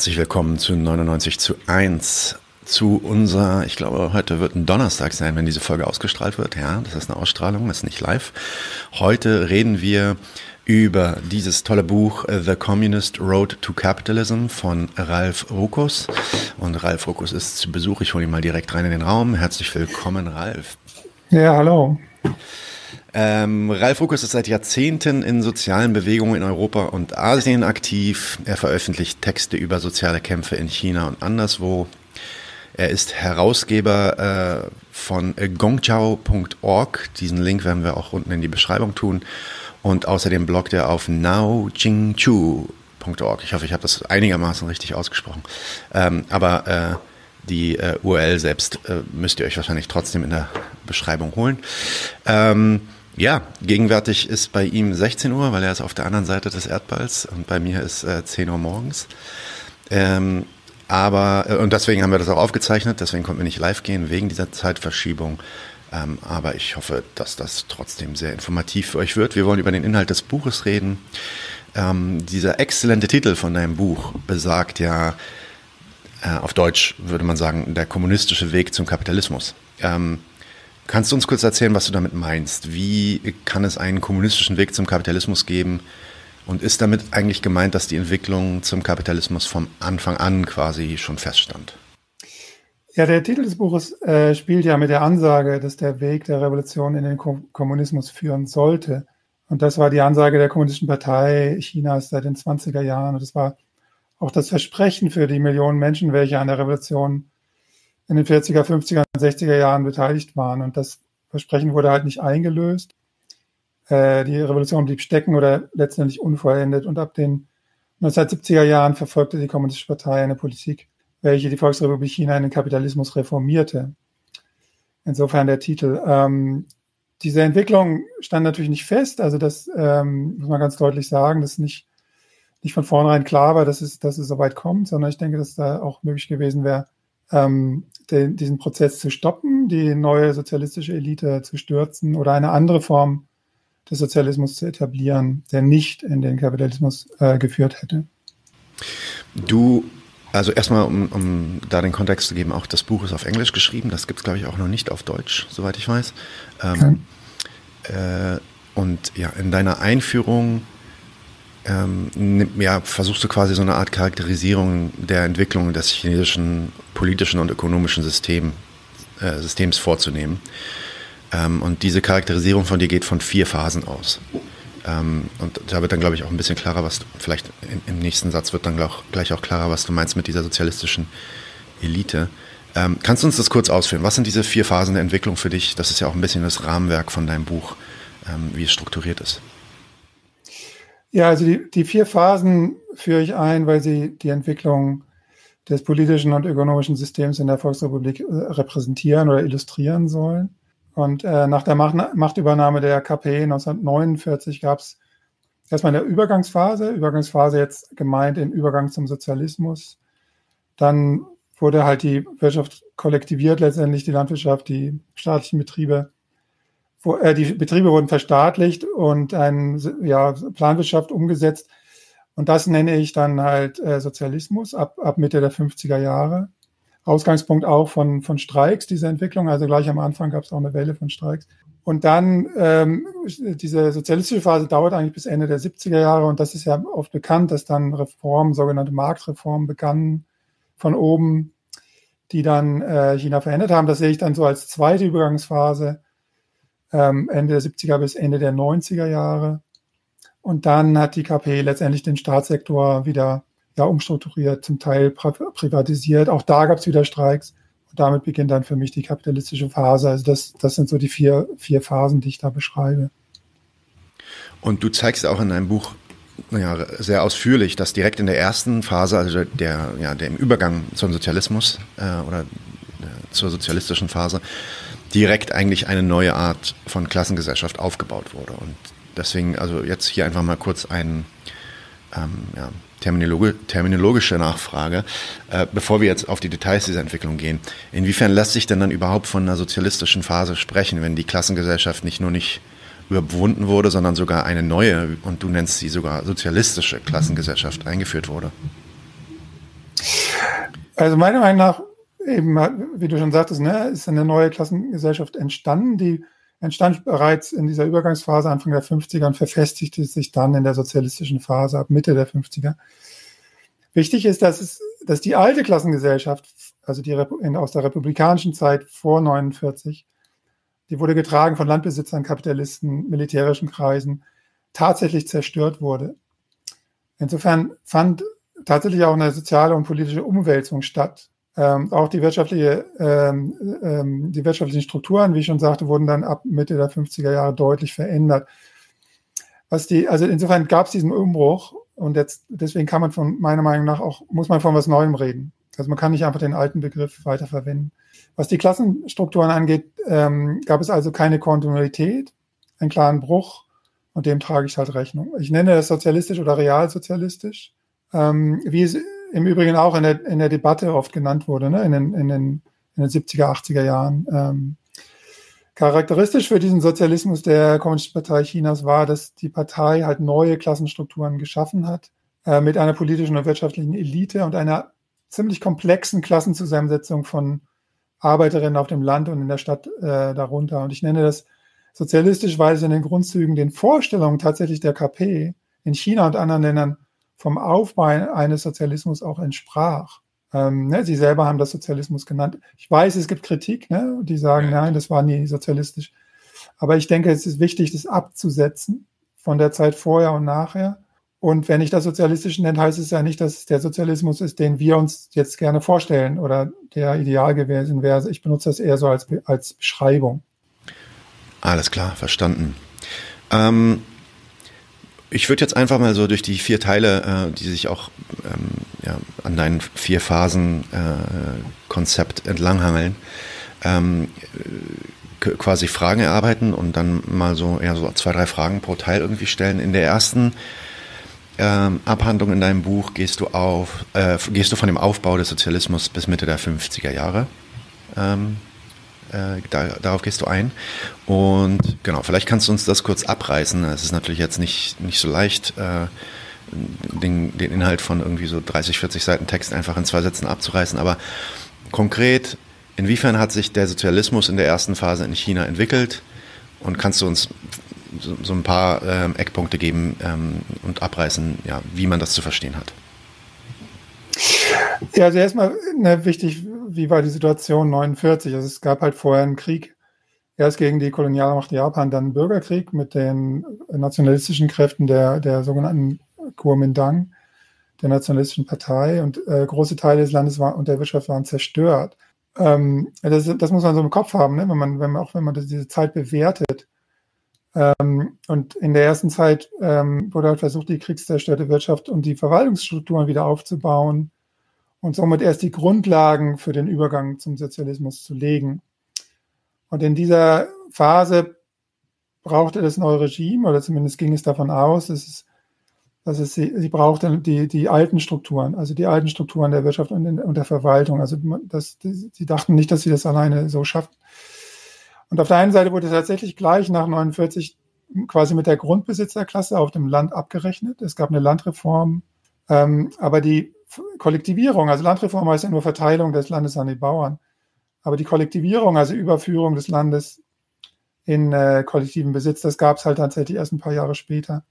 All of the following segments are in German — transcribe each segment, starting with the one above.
Herzlich willkommen zu 99 zu 1. Zu unser, ich glaube, heute wird ein Donnerstag sein, wenn diese Folge ausgestrahlt wird. Ja, das ist eine Ausstrahlung, das ist nicht live. Heute reden wir über dieses tolle Buch äh, The Communist Road to Capitalism von Ralf Rukus. Und Ralf Rukus ist zu Besuch. Ich hole ihn mal direkt rein in den Raum. Herzlich willkommen, Ralf. Ja, hallo. Ähm, Ralf Rukus ist seit Jahrzehnten in sozialen Bewegungen in Europa und Asien aktiv. Er veröffentlicht Texte über soziale Kämpfe in China und anderswo. Er ist Herausgeber äh, von gongchao.org. Diesen Link werden wir auch unten in die Beschreibung tun. Und außerdem bloggt er auf naojingchu.org. Ich hoffe, ich habe das einigermaßen richtig ausgesprochen. Ähm, aber äh, die äh, URL selbst äh, müsst ihr euch wahrscheinlich trotzdem in der Beschreibung holen. Ähm, ja, gegenwärtig ist bei ihm 16 Uhr, weil er ist auf der anderen Seite des Erdballs und bei mir ist äh, 10 Uhr morgens. Ähm, aber, äh, und deswegen haben wir das auch aufgezeichnet, deswegen konnten wir nicht live gehen, wegen dieser Zeitverschiebung. Ähm, aber ich hoffe, dass das trotzdem sehr informativ für euch wird. Wir wollen über den Inhalt des Buches reden. Ähm, dieser exzellente Titel von deinem Buch besagt ja, äh, auf Deutsch würde man sagen, der kommunistische Weg zum Kapitalismus. Ähm, kannst du uns kurz erzählen, was du damit meinst? Wie kann es einen kommunistischen Weg zum Kapitalismus geben? Und ist damit eigentlich gemeint, dass die Entwicklung zum Kapitalismus vom Anfang an quasi schon feststand? Ja, der Titel des Buches äh, spielt ja mit der Ansage, dass der Weg der Revolution in den Ko Kommunismus führen sollte. Und das war die Ansage der Kommunistischen Partei Chinas seit den 20er Jahren. Und das war auch das Versprechen für die Millionen Menschen, welche an der Revolution in den 40er, 50er und 60er Jahren beteiligt waren. Und das Versprechen wurde halt nicht eingelöst. Äh, die Revolution blieb stecken oder letztendlich unvollendet. Und ab den 1970er Jahren verfolgte die Kommunistische Partei eine Politik, welche die Volksrepublik China in den Kapitalismus reformierte. Insofern der Titel. Ähm, diese Entwicklung stand natürlich nicht fest, also das ähm, muss man ganz deutlich sagen, dass nicht, nicht von vornherein klar war, dass es, dass es so weit kommt, sondern ich denke, dass da auch möglich gewesen wäre, ähm, den, diesen Prozess zu stoppen, die neue sozialistische Elite zu stürzen oder eine andere Form des Sozialismus zu etablieren, der nicht in den Kapitalismus äh, geführt hätte. Du also erstmal, um, um da den Kontext zu geben, auch das Buch ist auf Englisch geschrieben. Das gibt es, glaube ich, auch noch nicht auf Deutsch, soweit ich weiß. Ähm, okay. äh, und ja, in deiner Einführung ähm, ja, versuchst du quasi so eine Art Charakterisierung der Entwicklung des chinesischen politischen und ökonomischen System, äh, Systems vorzunehmen. Ähm, und diese Charakterisierung von dir geht von vier Phasen aus. Ähm, und da wird dann, glaube ich, auch ein bisschen klarer, was du, vielleicht im, im nächsten Satz wird dann gleich, gleich auch klarer, was du meinst mit dieser sozialistischen Elite. Ähm, kannst du uns das kurz ausführen? Was sind diese vier Phasen der Entwicklung für dich? Das ist ja auch ein bisschen das Rahmenwerk von deinem Buch, ähm, wie es strukturiert ist. Ja, also die, die vier Phasen führe ich ein, weil sie die Entwicklung des politischen und ökonomischen Systems in der Volksrepublik äh, repräsentieren oder illustrieren sollen. Und äh, nach der Machtübernahme der KP 1949 gab es erstmal eine Übergangsphase, Übergangsphase jetzt gemeint im Übergang zum Sozialismus. Dann wurde halt die Wirtschaft kollektiviert, letztendlich die Landwirtschaft, die staatlichen Betriebe. Wo, äh, die Betriebe wurden verstaatlicht und eine ja, Planwirtschaft umgesetzt. Und das nenne ich dann halt äh, Sozialismus ab, ab Mitte der 50er Jahre. Ausgangspunkt auch von, von Streiks, diese Entwicklung. Also gleich am Anfang gab es auch eine Welle von Streiks. Und dann, ähm, diese sozialistische Phase dauert eigentlich bis Ende der 70er Jahre und das ist ja oft bekannt, dass dann Reformen, sogenannte Marktreformen begannen von oben, die dann äh, China verändert haben. Das sehe ich dann so als zweite Übergangsphase, ähm, Ende der 70er bis Ende der 90er Jahre. Und dann hat die KP letztendlich den Staatssektor wieder ja, umstrukturiert, zum Teil privatisiert. Auch da gab es wieder Streiks. Und damit beginnt dann für mich die kapitalistische Phase. Also das, das sind so die vier, vier Phasen, die ich da beschreibe. Und du zeigst auch in deinem Buch naja, sehr ausführlich, dass direkt in der ersten Phase, also der, ja, der im Übergang zum Sozialismus äh, oder äh, zur sozialistischen Phase, direkt eigentlich eine neue Art von Klassengesellschaft aufgebaut wurde. Und deswegen, also jetzt hier einfach mal kurz ein ähm, ja, Terminologi terminologische Nachfrage, äh, bevor wir jetzt auf die Details dieser Entwicklung gehen. Inwiefern lässt sich denn dann überhaupt von einer sozialistischen Phase sprechen, wenn die Klassengesellschaft nicht nur nicht überwunden wurde, sondern sogar eine neue, und du nennst sie sogar sozialistische Klassengesellschaft eingeführt wurde? Also meiner Meinung nach, eben, wie du schon sagtest, ne, ist eine neue Klassengesellschaft entstanden, die entstand bereits in dieser Übergangsphase Anfang der 50er und verfestigte sich dann in der sozialistischen Phase ab Mitte der 50er. Wichtig ist, dass, es, dass die alte Klassengesellschaft, also die aus der republikanischen Zeit vor 49, die wurde getragen von Landbesitzern, Kapitalisten, militärischen Kreisen, tatsächlich zerstört wurde. Insofern fand tatsächlich auch eine soziale und politische Umwälzung statt. Ähm, auch die, wirtschaftliche, ähm, ähm, die wirtschaftlichen Strukturen, wie ich schon sagte, wurden dann ab Mitte der 50er Jahre deutlich verändert. Was die, also insofern gab es diesen Umbruch und jetzt, deswegen kann man von meiner Meinung nach auch, muss man von was Neuem reden. Also man kann nicht einfach den alten Begriff weiterverwenden. Was die Klassenstrukturen angeht, ähm, gab es also keine Kontinuität, einen klaren Bruch und dem trage ich halt Rechnung. Ich nenne das sozialistisch oder realsozialistisch, ähm, wie es im Übrigen auch in der, in der Debatte oft genannt wurde, ne? in, den, in, den, in den 70er, 80er Jahren. Ähm, charakteristisch für diesen Sozialismus der Kommunistischen Partei Chinas war, dass die Partei halt neue Klassenstrukturen geschaffen hat, äh, mit einer politischen und wirtschaftlichen Elite und einer ziemlich komplexen Klassenzusammensetzung von Arbeiterinnen auf dem Land und in der Stadt äh, darunter. Und ich nenne das sozialistisch, weil es in den Grundzügen den Vorstellungen tatsächlich der KP in China und anderen Ländern vom Aufbau eines Sozialismus auch entsprach. Ähm, ne, Sie selber haben das Sozialismus genannt. Ich weiß, es gibt Kritik, ne, die sagen, nein, das war nie sozialistisch. Aber ich denke, es ist wichtig, das abzusetzen von der Zeit vorher und nachher. Und wenn ich das sozialistisch nenne, heißt es ja nicht, dass es der Sozialismus ist, den wir uns jetzt gerne vorstellen oder der ideal gewesen wäre. Ich benutze das eher so als, als Beschreibung. Alles klar, verstanden. Ähm, ich würde jetzt einfach mal so durch die vier Teile, äh, die sich auch ähm, ja, an deinem vier Phasen äh, entlanghangeln, ähm, quasi Fragen erarbeiten und dann mal so eher so zwei, drei Fragen pro Teil irgendwie stellen. In der ersten ähm, Abhandlung in deinem Buch gehst du auf, äh, gehst du von dem Aufbau des Sozialismus bis Mitte der 50er Jahre ähm, äh, da, darauf gehst du ein. Und genau, vielleicht kannst du uns das kurz abreißen. Es ist natürlich jetzt nicht, nicht so leicht, äh, den, den Inhalt von irgendwie so 30, 40 Seiten Text einfach in zwei Sätzen abzureißen. Aber konkret, inwiefern hat sich der Sozialismus in der ersten Phase in China entwickelt? Und kannst du uns so, so ein paar ähm, Eckpunkte geben ähm, und abreißen, ja, wie man das zu verstehen hat? Ja, also erstmal ne, wichtig, wie war die Situation 49? Also es gab halt vorher einen Krieg, erst gegen die Kolonialmacht Japan, dann einen Bürgerkrieg mit den nationalistischen Kräften der, der sogenannten Kuomintang, der nationalistischen Partei und äh, große Teile des Landes war, und der Wirtschaft waren zerstört. Ähm, das, das, muss man so im Kopf haben, ne? wenn man, wenn man, auch wenn man diese Zeit bewertet. Ähm, und in der ersten Zeit ähm, wurde halt versucht, die kriegszerstörte Wirtschaft und die Verwaltungsstrukturen wieder aufzubauen und somit erst die Grundlagen für den Übergang zum Sozialismus zu legen. Und in dieser Phase brauchte das neue Regime, oder zumindest ging es davon aus, dass es, dass es sie, sie brauchte die, die alten Strukturen, also die alten Strukturen der Wirtschaft und, und der Verwaltung. Also das, die, sie dachten nicht, dass sie das alleine so schaffen. Und auf der einen Seite wurde tatsächlich gleich nach 49 quasi mit der Grundbesitzerklasse auf dem Land abgerechnet. Es gab eine Landreform, ähm, aber die Kollektivierung, also Landreform heißt ja nur Verteilung des Landes an die Bauern. Aber die Kollektivierung, also Überführung des Landes in äh, kollektiven Besitz, das gab es halt tatsächlich erst ein paar Jahre später.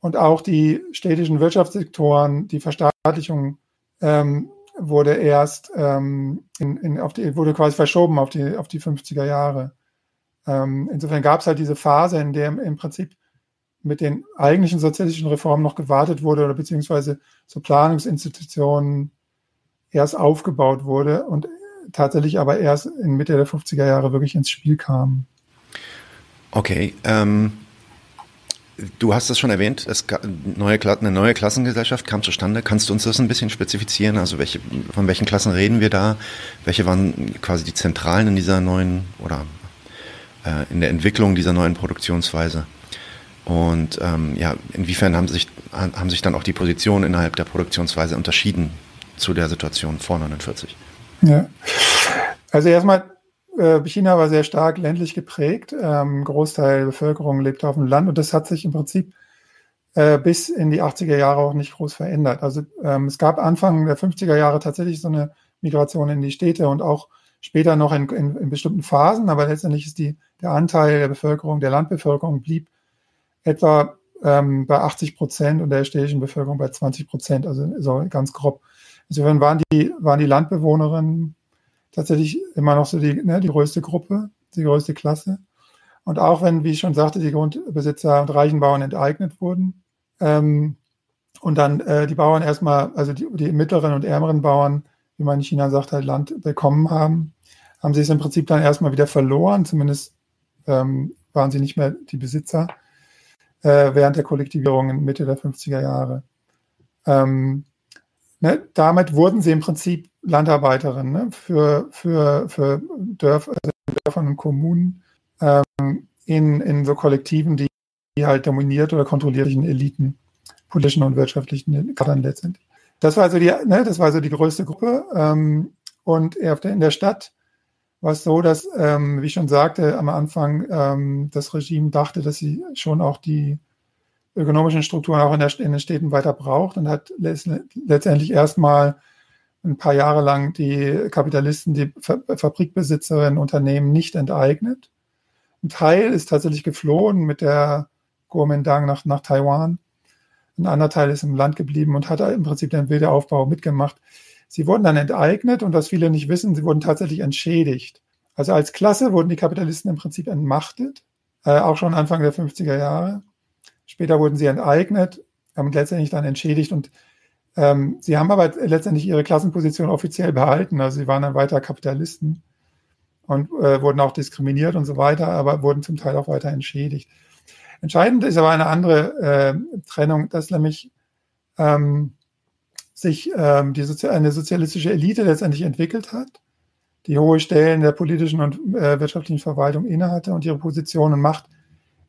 Und auch die städtischen Wirtschaftssektoren, die Verstaatlichung ähm, wurde erst ähm, in, in, auf die, wurde quasi verschoben auf die, auf die 50er Jahre. Ähm, insofern gab es halt diese Phase, in der im Prinzip mit den eigentlichen sozialistischen Reformen noch gewartet wurde oder beziehungsweise so Planungsinstitutionen erst aufgebaut wurde und tatsächlich aber erst in Mitte der 50er Jahre wirklich ins Spiel kam. Okay, ähm, du hast es schon erwähnt, es neue, eine neue Klassengesellschaft kam zustande. Kannst du uns das ein bisschen spezifizieren? Also welche, von welchen Klassen reden wir da? Welche waren quasi die Zentralen in dieser neuen oder äh, in der Entwicklung dieser neuen Produktionsweise? Und ähm, ja, inwiefern haben sich, haben sich dann auch die Positionen innerhalb der Produktionsweise unterschieden zu der Situation vor 49? Ja, also erstmal, äh, China war sehr stark ländlich geprägt. Ähm, Großteil der Bevölkerung lebte auf dem Land und das hat sich im Prinzip äh, bis in die 80er Jahre auch nicht groß verändert. Also ähm, es gab Anfang der 50er Jahre tatsächlich so eine Migration in die Städte und auch später noch in, in, in bestimmten Phasen, aber letztendlich ist die, der Anteil der Bevölkerung, der Landbevölkerung blieb etwa ähm, bei 80 Prozent und der städtischen Bevölkerung bei 20 Prozent, also so ganz grob. Insofern waren die, waren die Landbewohnerinnen tatsächlich immer noch so die, ne, die größte Gruppe, die größte Klasse. Und auch wenn, wie ich schon sagte, die Grundbesitzer und reichen Bauern enteignet wurden ähm, und dann äh, die Bauern erstmal, also die, die mittleren und ärmeren Bauern, wie man in China sagt, halt Land bekommen haben, haben sie es im Prinzip dann erstmal wieder verloren. Zumindest ähm, waren sie nicht mehr die Besitzer äh, während der Kollektivierung in Mitte der 50er Jahre. Ähm, ne, damit wurden sie im Prinzip Landarbeiterinnen ne, für, für, für Dörfer, also Dörfern und Kommunen ähm, in, in so Kollektiven, die, die halt dominiert oder kontrollierten Eliten, politischen und wirtschaftlichen Kadern letztendlich. Das war also die, ne, das war also die größte Gruppe. Ähm, und in der Stadt war es so, dass, ähm, wie ich schon sagte, am Anfang ähm, das Regime dachte, dass sie schon auch die ökonomischen Strukturen auch in, der, in den Städten weiter braucht und hat letztendlich erstmal ein paar Jahre lang die Kapitalisten, die Fabrikbesitzerinnen, Unternehmen nicht enteignet. Ein Teil ist tatsächlich geflohen mit der Kuomintang nach, nach Taiwan. Ein anderer Teil ist im Land geblieben und hat im Prinzip den Wiederaufbau mitgemacht. Sie wurden dann enteignet und was viele nicht wissen, sie wurden tatsächlich entschädigt. Also als Klasse wurden die Kapitalisten im Prinzip entmachtet, äh, auch schon Anfang der 50er Jahre. Später wurden sie enteignet und letztendlich dann entschädigt und ähm, sie haben aber letztendlich ihre Klassenposition offiziell behalten. Also sie waren dann weiter Kapitalisten und äh, wurden auch diskriminiert und so weiter, aber wurden zum Teil auch weiter entschädigt. Entscheidend ist aber eine andere äh, Trennung, dass nämlich ähm, sich ähm, die Sozi eine sozialistische Elite letztendlich entwickelt hat, die hohe Stellen der politischen und äh, wirtschaftlichen Verwaltung innehatte und ihre Position und Macht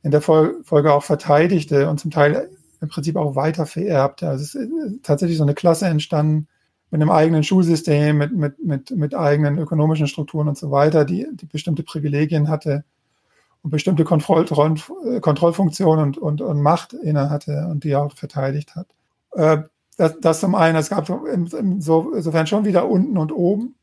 in der Folge auch verteidigte und zum Teil im Prinzip auch weiter vererbte. Also es ist äh, tatsächlich so eine Klasse entstanden mit einem eigenen Schulsystem, mit, mit, mit, mit eigenen ökonomischen Strukturen und so weiter, die, die bestimmte Privilegien hatte und bestimmte Kontroll Kontrollfunktionen und, und, und Macht inne hatte und die auch verteidigt hat. Äh, das, das zum einen, es gab insofern schon wieder unten und oben.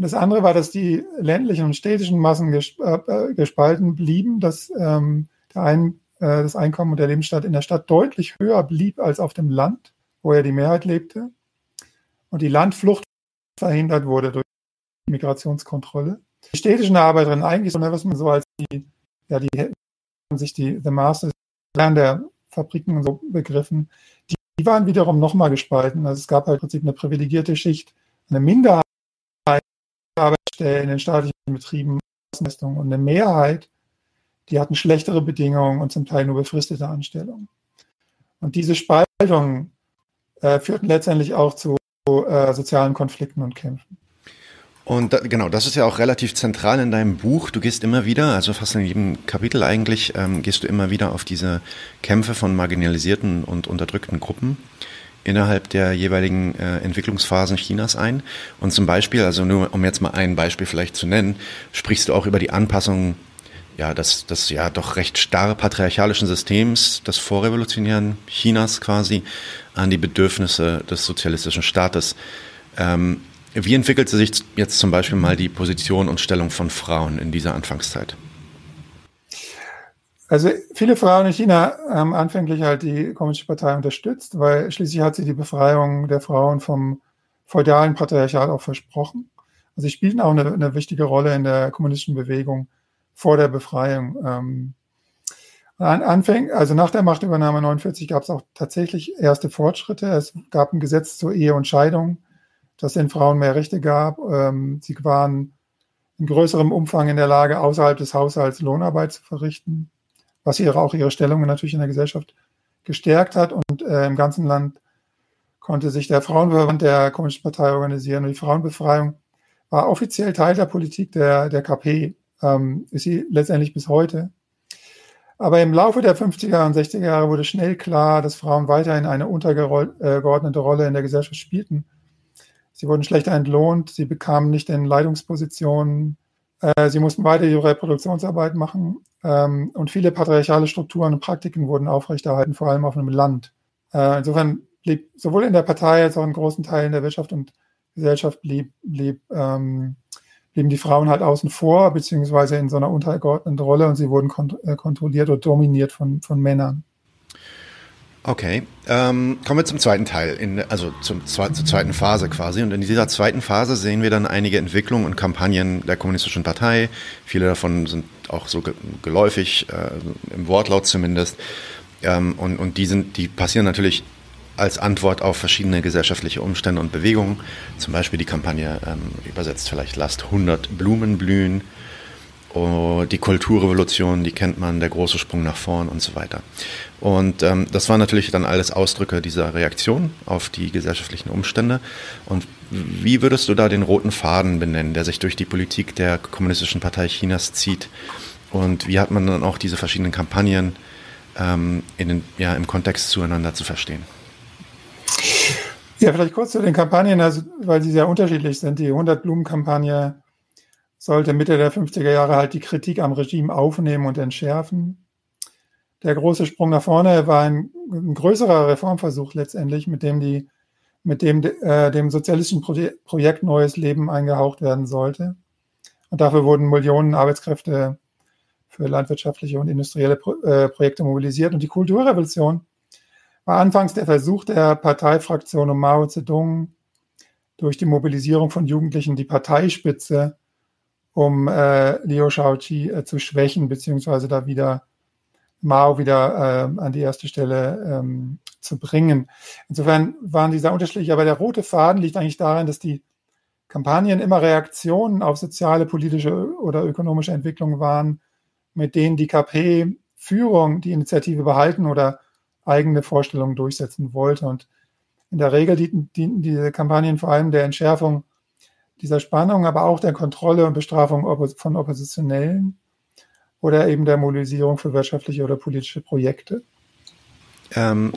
Und das andere war, dass die ländlichen und städtischen Massen äh, äh, gespalten blieben, dass ähm, der ein, äh, das Einkommen und der Lebensstandard in der Stadt deutlich höher blieb als auf dem Land, wo ja die Mehrheit lebte. Und die Landflucht verhindert wurde durch Migrationskontrolle. Die städtischen Arbeiterinnen eigentlich was man so als die, ja, die sich die The Masters der Fabriken so begriffen, die, waren wiederum nochmal gespalten. Also es gab halt im Prinzip eine privilegierte Schicht, eine Minderheit Arbeitsstellen in den staatlichen Betrieben und eine Mehrheit, die hatten schlechtere Bedingungen und zum Teil nur befristete Anstellungen. Und diese Spaltungen äh, führten letztendlich auch zu äh, sozialen Konflikten und Kämpfen. Und da, genau, das ist ja auch relativ zentral in deinem Buch. Du gehst immer wieder, also fast in jedem Kapitel eigentlich, ähm, gehst du immer wieder auf diese Kämpfe von marginalisierten und unterdrückten Gruppen innerhalb der jeweiligen äh, Entwicklungsphasen Chinas ein. Und zum Beispiel, also nur um jetzt mal ein Beispiel vielleicht zu nennen, sprichst du auch über die Anpassung ja, des, des ja doch recht starr patriarchalischen Systems des vorrevolutionären Chinas quasi an die Bedürfnisse des sozialistischen Staates. Ähm, wie entwickelte sich jetzt zum Beispiel mal die Position und Stellung von Frauen in dieser Anfangszeit? Also viele Frauen in China haben anfänglich halt die Kommunistische Partei unterstützt, weil schließlich hat sie die Befreiung der Frauen vom feudalen Patriarchat auch versprochen. Also sie spielten auch eine, eine wichtige Rolle in der kommunistischen Bewegung vor der Befreiung. Ähm, Anfäng, also nach der Machtübernahme 49 gab es auch tatsächlich erste Fortschritte. Es gab ein Gesetz zur Ehe und Scheidung, das den Frauen mehr Rechte gab. Ähm, sie waren in größerem Umfang in der Lage, außerhalb des Haushalts Lohnarbeit zu verrichten was ihre, auch ihre Stellung natürlich in der Gesellschaft gestärkt hat. Und äh, im ganzen Land konnte sich der Frauenverband der Kommunistischen Partei organisieren. Und die Frauenbefreiung war offiziell Teil der Politik der, der KP, ähm, ist sie letztendlich bis heute. Aber im Laufe der 50er und 60er Jahre wurde schnell klar, dass Frauen weiterhin eine untergeordnete Rolle in der Gesellschaft spielten. Sie wurden schlechter entlohnt, sie bekamen nicht in Leitungspositionen, äh, sie mussten weiter ihre Reproduktionsarbeit machen ähm, und viele patriarchale Strukturen und Praktiken wurden aufrechterhalten, vor allem auf einem Land. Äh, insofern blieb sowohl in der Partei als auch in großen Teilen der Wirtschaft und Gesellschaft blieb, blieb ähm, blieben die Frauen halt außen vor, beziehungsweise in so einer untergeordneten Rolle und sie wurden kont äh, kontrolliert oder dominiert von, von Männern. Okay, ähm, kommen wir zum zweiten Teil, in, also zum, zur zweiten Phase quasi. Und in dieser zweiten Phase sehen wir dann einige Entwicklungen und Kampagnen der Kommunistischen Partei. Viele davon sind auch so geläufig, äh, im Wortlaut zumindest. Ähm, und und die, sind, die passieren natürlich als Antwort auf verschiedene gesellschaftliche Umstände und Bewegungen. Zum Beispiel die Kampagne, ähm, übersetzt vielleicht Lasst 100 Blumen blühen Oh, die Kulturrevolution, die kennt man, der große Sprung nach vorn und so weiter. Und ähm, das waren natürlich dann alles Ausdrücke dieser Reaktion auf die gesellschaftlichen Umstände. Und wie würdest du da den roten Faden benennen, der sich durch die Politik der Kommunistischen Partei Chinas zieht? Und wie hat man dann auch diese verschiedenen Kampagnen ähm, in den, ja, im Kontext zueinander zu verstehen? Ja, vielleicht kurz zu den Kampagnen, also, weil sie sehr unterschiedlich sind. Die 100-Blumen-Kampagne sollte Mitte der 50er Jahre halt die Kritik am Regime aufnehmen und entschärfen. Der große Sprung nach vorne war ein, ein größerer Reformversuch letztendlich, mit dem die, mit dem äh, dem sozialistischen Pro Projekt neues Leben eingehaucht werden sollte. Und dafür wurden Millionen Arbeitskräfte für landwirtschaftliche und industrielle Pro äh, Projekte mobilisiert. Und die Kulturrevolution war anfangs der Versuch der Parteifraktion um Mao Zedong durch die Mobilisierung von Jugendlichen die Parteispitze um äh, Liu Shaoqi äh, zu schwächen, beziehungsweise da wieder Mao wieder äh, an die erste Stelle ähm, zu bringen. Insofern waren die sehr unterschiedlich, aber der rote Faden liegt eigentlich darin, dass die Kampagnen immer Reaktionen auf soziale, politische oder ökonomische Entwicklungen waren, mit denen die KP-Führung die Initiative behalten oder eigene Vorstellungen durchsetzen wollte. Und in der Regel dienten, dienten diese Kampagnen vor allem der Entschärfung dieser Spannung, aber auch der Kontrolle und Bestrafung von Oppositionellen oder eben der Mobilisierung für wirtschaftliche oder politische Projekte? Ähm,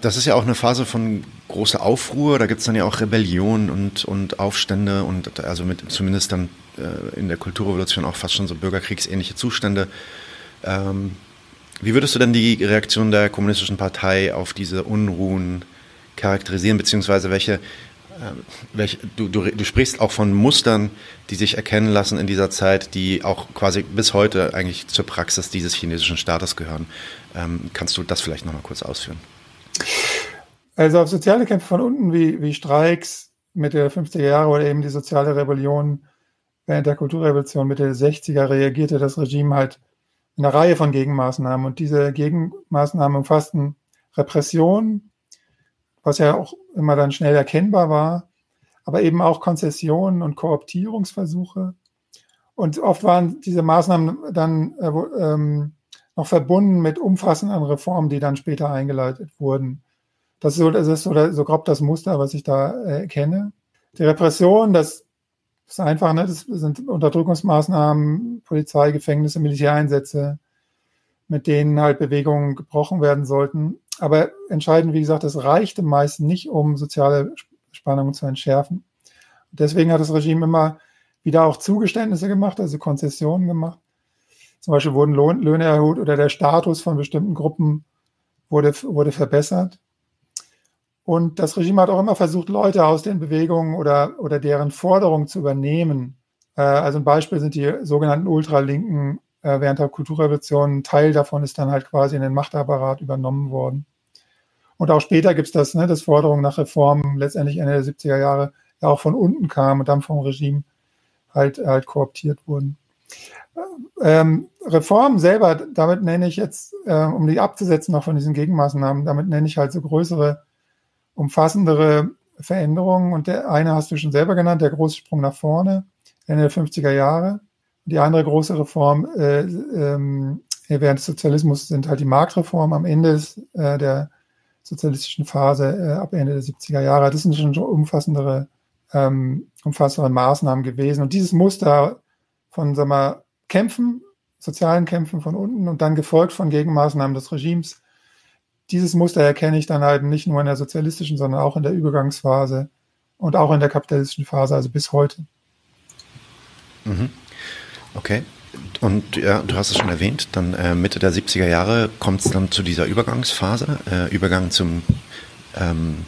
das ist ja auch eine Phase von großer Aufruhr. Da gibt es dann ja auch Rebellionen und, und Aufstände und also mit zumindest dann äh, in der Kulturrevolution auch fast schon so bürgerkriegsähnliche Zustände. Ähm, wie würdest du denn die Reaktion der Kommunistischen Partei auf diese Unruhen charakterisieren, beziehungsweise welche welch, du, du, du, sprichst auch von Mustern, die sich erkennen lassen in dieser Zeit, die auch quasi bis heute eigentlich zur Praxis dieses chinesischen Staates gehören. Ähm, kannst du das vielleicht nochmal kurz ausführen? Also auf soziale Kämpfe von unten wie, wie Streiks Mitte der 50er Jahre oder eben die soziale Rebellion während der Kulturrevolution Mitte der 60er reagierte das Regime halt in einer Reihe von Gegenmaßnahmen. Und diese Gegenmaßnahmen umfassten Repression, was ja auch immer dann schnell erkennbar war, aber eben auch Konzessionen und Kooptierungsversuche. Und oft waren diese Maßnahmen dann äh, ähm, noch verbunden mit umfassenden Reformen, die dann später eingeleitet wurden. Das ist so, das ist so, so grob das Muster, was ich da äh. Die Repression, das ist einfach, ne? das sind Unterdrückungsmaßnahmen, Polizei, Gefängnisse, Militäreinsätze, mit denen halt Bewegungen gebrochen werden sollten. Aber entscheidend, wie gesagt, es reichte meist nicht, um soziale Spannungen zu entschärfen. Deswegen hat das Regime immer wieder auch Zugeständnisse gemacht, also Konzessionen gemacht. Zum Beispiel wurden Lohn, Löhne erhöht oder der Status von bestimmten Gruppen wurde, wurde verbessert. Und das Regime hat auch immer versucht, Leute aus den Bewegungen oder, oder deren Forderungen zu übernehmen. Äh, also ein Beispiel sind die sogenannten Ultralinken äh, während der Kulturrevolution. Ein Teil davon ist dann halt quasi in den Machtapparat übernommen worden. Und auch später gibt es das, ne, dass Forderungen nach Reformen letztendlich Ende der 70er Jahre ja auch von unten kamen und dann vom Regime halt, halt kooptiert wurden. Ähm, Reformen selber, damit nenne ich jetzt, äh, um die abzusetzen noch von diesen Gegenmaßnahmen, damit nenne ich halt so größere, umfassendere Veränderungen. Und der eine hast du schon selber genannt, der große Sprung nach vorne, Ende der 50er Jahre. Die andere große Reform äh, ähm, während des Sozialismus sind halt die Marktreformen am Ende des, äh, der sozialistischen Phase äh, ab Ende der 70er Jahre. Das sind schon umfassendere, ähm, umfassendere Maßnahmen gewesen. Und dieses Muster von, sagen wir, Kämpfen, sozialen Kämpfen von unten und dann gefolgt von Gegenmaßnahmen des Regimes, dieses Muster erkenne ich dann halt nicht nur in der sozialistischen, sondern auch in der Übergangsphase und auch in der kapitalistischen Phase, also bis heute. Mhm. Okay. und ja, du hast es schon erwähnt, dann äh, Mitte der 70er Jahre kommt es dann zu dieser Übergangsphase, äh, Übergang zum ähm,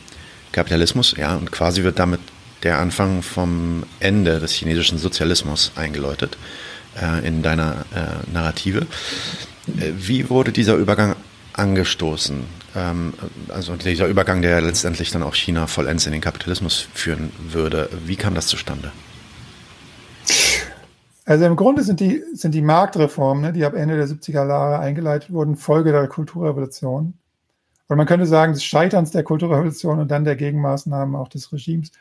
Kapitalismus, ja, und quasi wird damit der Anfang vom Ende des chinesischen Sozialismus eingeläutet äh, in deiner äh, Narrative. Äh, wie wurde dieser Übergang angestoßen? Ähm, also dieser Übergang, der letztendlich dann auch China vollends in den Kapitalismus führen würde. Wie kam das zustande? Also im Grunde sind die, sind die Marktreformen, ne, die ab Ende der 70er Jahre eingeleitet wurden, Folge der Kulturrevolution. Oder man könnte sagen, des Scheiterns der Kulturrevolution und dann der Gegenmaßnahmen auch des Regimes.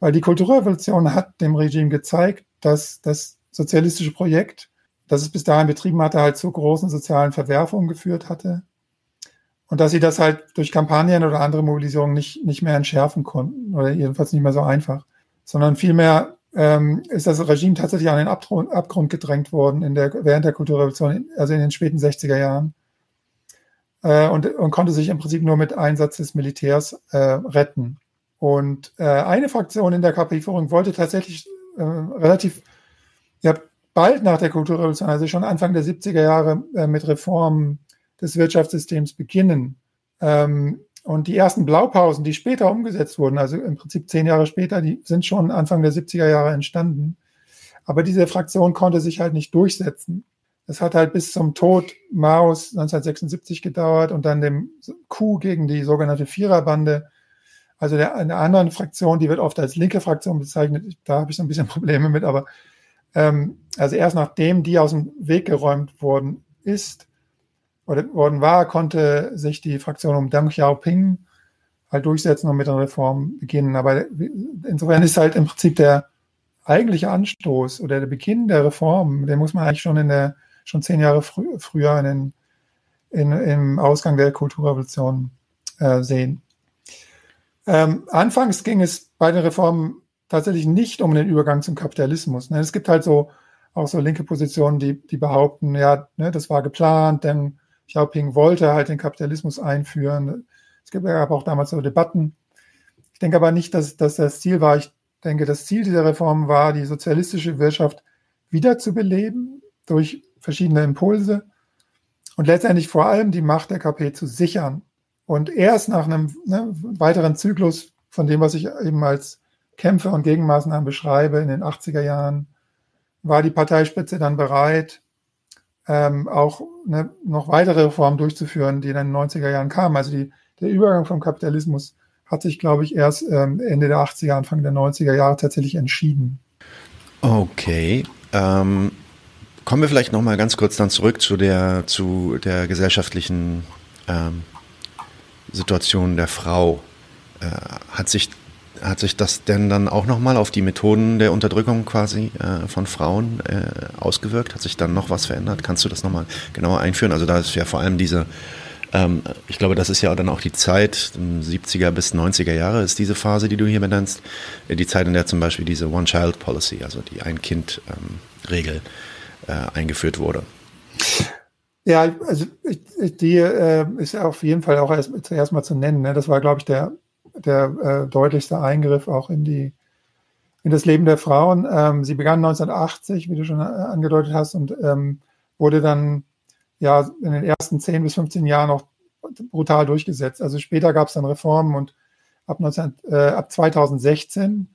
Weil die Kulturrevolution hat dem Regime gezeigt, dass das sozialistische Projekt, das es bis dahin betrieben hatte, halt zu großen sozialen Verwerfungen geführt hatte. Und dass sie das halt durch Kampagnen oder andere Mobilisierungen nicht, nicht mehr entschärfen konnten oder jedenfalls nicht mehr so einfach, sondern vielmehr ähm, ist das Regime tatsächlich an den Abgrund, Abgrund gedrängt worden in der, während der Kulturrevolution, also in den späten 60er Jahren. Äh, und, und konnte sich im Prinzip nur mit Einsatz des Militärs äh, retten. Und äh, eine Fraktion in der KP-Führung wollte tatsächlich äh, relativ ja, bald nach der Kulturrevolution, also schon Anfang der 70er Jahre, äh, mit Reformen des Wirtschaftssystems beginnen. Ähm, und die ersten Blaupausen, die später umgesetzt wurden, also im Prinzip zehn Jahre später, die sind schon Anfang der 70er Jahre entstanden. Aber diese Fraktion konnte sich halt nicht durchsetzen. Es hat halt bis zum Tod Maos 1976 gedauert und dann dem Coup gegen die sogenannte Viererbande. Also der, einer anderen Fraktion, die wird oft als linke Fraktion bezeichnet. Da habe ich so ein bisschen Probleme mit, aber ähm, also erst nachdem die aus dem Weg geräumt worden ist, worden war, konnte sich die Fraktion um Deng Xiaoping halt durchsetzen und mit der Reform beginnen. Aber insofern ist halt im Prinzip der eigentliche Anstoß oder der Beginn der Reform, den muss man eigentlich schon in der, schon zehn Jahre frü früher in den, in, im Ausgang der Kulturrevolution äh, sehen. Ähm, anfangs ging es bei den Reformen tatsächlich nicht um den Übergang zum Kapitalismus. Ne? Es gibt halt so auch so linke Positionen, die, die behaupten, ja, ne, das war geplant, denn Xiaoping wollte halt den Kapitalismus einführen. Es gab auch damals so Debatten. Ich denke aber nicht, dass, dass das Ziel war. Ich denke, das Ziel dieser Reform war, die sozialistische Wirtschaft wiederzubeleben durch verschiedene Impulse und letztendlich vor allem die Macht der KP zu sichern. Und erst nach einem ne, weiteren Zyklus von dem, was ich eben als Kämpfe und Gegenmaßnahmen beschreibe in den 80er Jahren, war die Parteispitze dann bereit, ähm, auch ne, noch weitere Reformen durchzuführen, die dann in den 90er Jahren kamen. Also die, der Übergang vom Kapitalismus hat sich, glaube ich, erst ähm, Ende der 80er, Anfang der 90er Jahre tatsächlich entschieden. Okay. Ähm, kommen wir vielleicht noch mal ganz kurz dann zurück zu der, zu der gesellschaftlichen ähm, Situation der Frau. Äh, hat sich hat sich das denn dann auch nochmal auf die Methoden der Unterdrückung quasi äh, von Frauen äh, ausgewirkt? Hat sich dann noch was verändert? Kannst du das nochmal genauer einführen? Also da ist ja vor allem diese, ähm, ich glaube, das ist ja dann auch die Zeit, 70er bis 90er Jahre ist diese Phase, die du hier benennst, äh, die Zeit, in der zum Beispiel diese One-Child-Policy, also die Ein-Kind-Regel ähm, äh, eingeführt wurde. Ja, also die äh, ist auf jeden Fall auch erst, mal zu nennen. Ne? Das war, glaube ich, der der äh, deutlichste Eingriff auch in die in das Leben der Frauen. Ähm, sie begann 1980, wie du schon äh, angedeutet hast, und ähm, wurde dann ja in den ersten 10 bis 15 Jahren auch brutal durchgesetzt. Also später gab es dann Reformen und ab, 19, äh, ab 2016,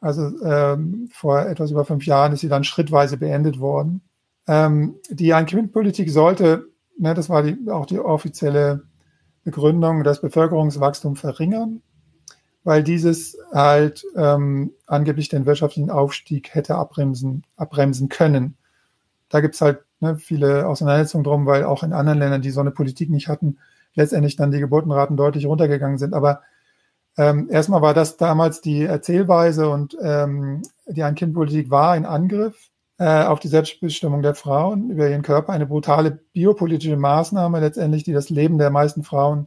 also ähm, vor etwas über fünf Jahren, ist sie dann schrittweise beendet worden. Ähm, die Ein-Kind-Politik sollte, ne, das war die, auch die offizielle Begründung, das Bevölkerungswachstum verringern weil dieses halt ähm, angeblich den wirtschaftlichen Aufstieg hätte abbremsen, abbremsen können. Da gibt's halt ne, viele Auseinandersetzungen drum, weil auch in anderen Ländern, die so eine Politik nicht hatten, letztendlich dann die Geburtenraten deutlich runtergegangen sind. Aber ähm, erstmal war das damals die Erzählweise und ähm, die Ein-Kind-Politik war in Angriff äh, auf die Selbstbestimmung der Frauen über ihren Körper, eine brutale biopolitische Maßnahme letztendlich, die das Leben der meisten Frauen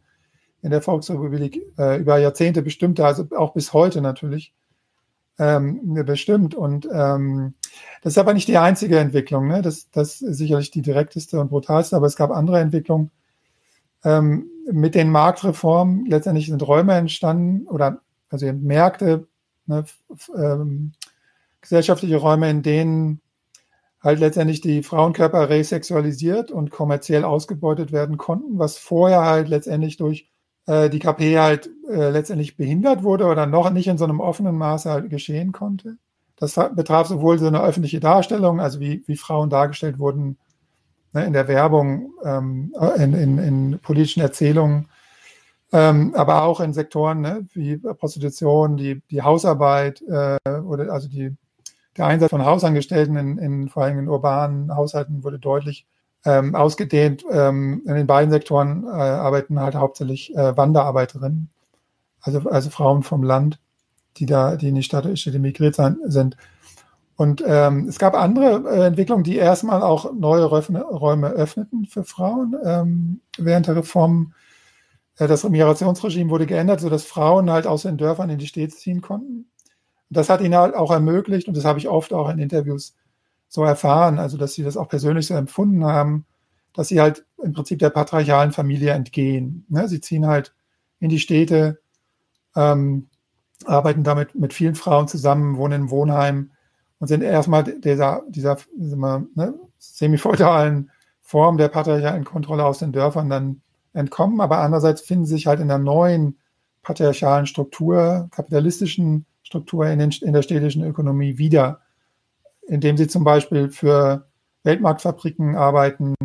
in der Volksrepublik äh, über Jahrzehnte bestimmte, also auch bis heute natürlich ähm, bestimmt. Und ähm, das ist aber nicht die einzige Entwicklung. Ne? Das, das ist sicherlich die direkteste und brutalste, aber es gab andere Entwicklungen. Ähm, mit den Marktreformen letztendlich sind Räume entstanden oder also Märkte, ne, ähm, gesellschaftliche Räume, in denen halt letztendlich die Frauenkörper resexualisiert und kommerziell ausgebeutet werden konnten, was vorher halt letztendlich durch äh, die KP halt äh, letztendlich behindert wurde oder noch nicht in so einem offenen Maße halt geschehen konnte. Das betraf sowohl so eine öffentliche Darstellung, also wie, wie Frauen dargestellt wurden ne, in der Werbung, ähm, in, in, in politischen Erzählungen, ähm, aber auch in Sektoren ne, wie Prostitution, die, die Hausarbeit äh, oder also die, der Einsatz von Hausangestellten in, in vor allem in urbanen Haushalten wurde deutlich ähm, ausgedehnt. Ähm, in den beiden Sektoren äh, arbeiten halt hauptsächlich äh, Wanderarbeiterinnen, also, also Frauen vom Land, die da, die in die Stadt, Stadt emigriert sind. Und ähm, es gab andere äh, Entwicklungen, die erstmal auch neue Räume öffneten für Frauen ähm, während der Reform äh, das Migrationsregime wurde geändert, sodass Frauen halt aus den Dörfern in die Städte ziehen konnten. Das hat ihnen halt auch ermöglicht, und das habe ich oft auch in Interviews so erfahren, also dass sie das auch persönlich so empfunden haben, dass sie halt im Prinzip der patriarchalen Familie entgehen. Ne? Sie ziehen halt in die Städte, ähm, arbeiten damit mit vielen Frauen zusammen, wohnen im Wohnheim und sind erstmal dieser, dieser, dieser ne, semi-feudalen Form der patriarchalen Kontrolle aus den Dörfern dann entkommen, aber andererseits finden sie sich halt in der neuen patriarchalen Struktur, kapitalistischen Struktur in, den, in der städtischen Ökonomie wieder, indem sie zum Beispiel für Weltmarktfabriken arbeiten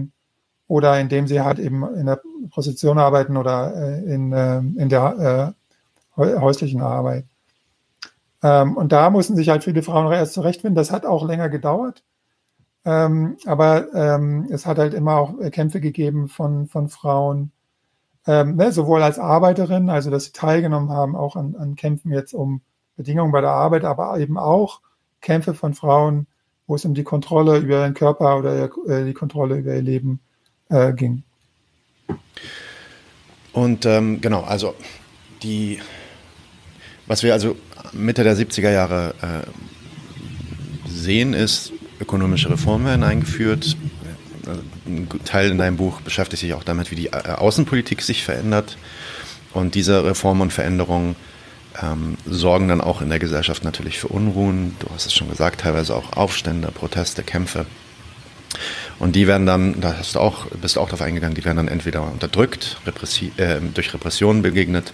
oder indem sie halt eben in der Position arbeiten oder äh, in, äh, in der äh, häuslichen Arbeit. Ähm, und da mussten sich halt viele Frauen erst zurechtfinden. Das hat auch länger gedauert. Ähm, aber ähm, es hat halt immer auch Kämpfe gegeben von, von Frauen, ne, sowohl als Arbeiterin, also dass sie teilgenommen haben, auch an, an Kämpfen jetzt um Bedingungen bei der Arbeit, aber eben auch Kämpfe von Frauen, wo es um die Kontrolle über ihren Körper oder äh, die Kontrolle über ihr Leben äh, ging. Und ähm, genau, also die, was wir also Mitte der 70er Jahre äh, sehen, ist, ökonomische Reformen werden eingeführt. Ein Teil in deinem Buch beschäftigt sich auch damit, wie die äh, Außenpolitik sich verändert. Und diese Reformen und Veränderungen ähm, sorgen dann auch in der Gesellschaft natürlich für Unruhen. Du hast es schon gesagt, teilweise auch Aufstände, Proteste, Kämpfe. Und die werden dann, da hast du auch, bist du auch darauf eingegangen, die werden dann entweder unterdrückt, repressi äh, durch Repressionen begegnet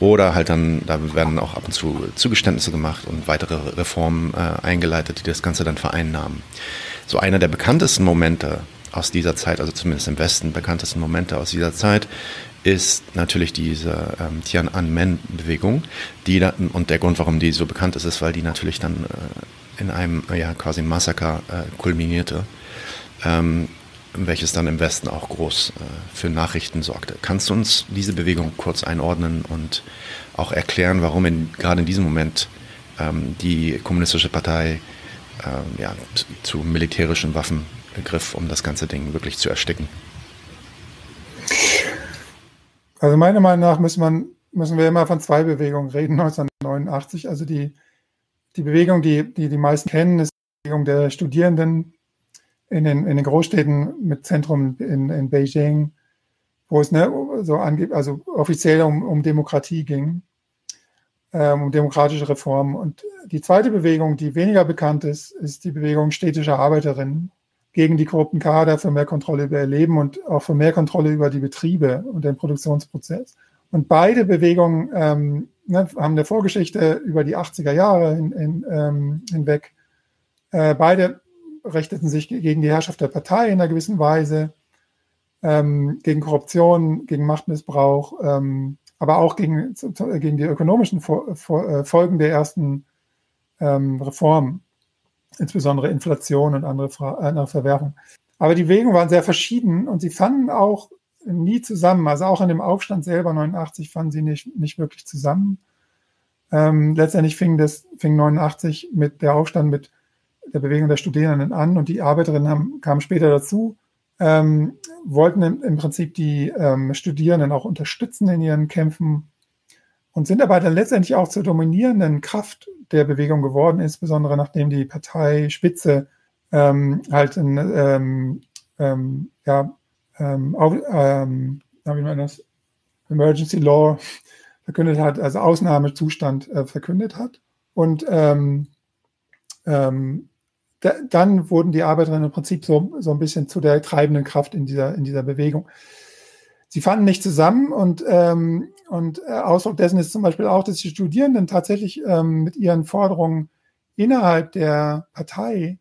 oder halt dann, da werden auch ab und zu Zugeständnisse gemacht und weitere Reformen äh, eingeleitet, die das Ganze dann vereinnahmen. So einer der bekanntesten Momente aus dieser Zeit, also zumindest im Westen bekanntesten Momente aus dieser Zeit, ist natürlich diese ähm, Tiananmen-Bewegung, die da, und der Grund, warum die so bekannt ist, ist, weil die natürlich dann äh, in einem ja quasi Massaker äh, kulminierte. Ähm, welches dann im Westen auch groß äh, für Nachrichten sorgte. Kannst du uns diese Bewegung kurz einordnen und auch erklären, warum in, gerade in diesem Moment ähm, die Kommunistische Partei äh, ja, zu militärischen Waffen griff, um das ganze Ding wirklich zu ersticken? Also meiner Meinung nach müssen, man, müssen wir immer von zwei Bewegungen reden, 1989. Also die, die Bewegung, die, die die meisten kennen, ist die Bewegung der Studierenden in den, in den Großstädten mit Zentrum in, in Beijing, wo es ne, so angeht, also offiziell um, um Demokratie ging, ähm, um demokratische Reformen. Und die zweite Bewegung, die weniger bekannt ist, ist die Bewegung städtischer Arbeiterinnen gegen die korrupten Kader für mehr Kontrolle über ihr Leben und auch für mehr Kontrolle über die Betriebe und den Produktionsprozess. Und beide Bewegungen ähm, ne, haben eine Vorgeschichte über die 80er Jahre hin, hin, ähm, hinweg. Äh, beide richteten sich gegen die Herrschaft der Partei in einer gewissen Weise, ähm, gegen Korruption, gegen Machtmissbrauch, ähm, aber auch gegen, gegen die ökonomischen äh, Folgen der ersten ähm, Reformen, insbesondere Inflation und andere, Fra andere Verwerfungen. Aber die Bewegungen waren sehr verschieden und sie fanden auch nie zusammen. Also auch in dem Aufstand selber 89 fanden sie nicht, nicht wirklich zusammen. Ähm, letztendlich fing das fing 89 mit der Aufstand mit der Bewegung der Studierenden an und die Arbeiterinnen haben, kamen später dazu, ähm, wollten im, im, Prinzip die ähm, Studierenden auch unterstützen in ihren Kämpfen und sind aber dann letztendlich auch zur dominierenden Kraft der Bewegung geworden, insbesondere nachdem die Parteispitze ähm, halt ein, ähm, ähm, ja, ähm, auf, ähm, wie man das, Emergency Law verkündet hat, also Ausnahmezustand äh, verkündet hat. Und ähm, da, dann wurden die Arbeiterinnen im Prinzip so, so ein bisschen zu der treibenden Kraft in dieser, in dieser Bewegung. Sie fanden nicht zusammen und, ähm, und äh, Ausdruck dessen ist zum Beispiel auch, dass die Studierenden tatsächlich ähm, mit ihren Forderungen innerhalb der Partei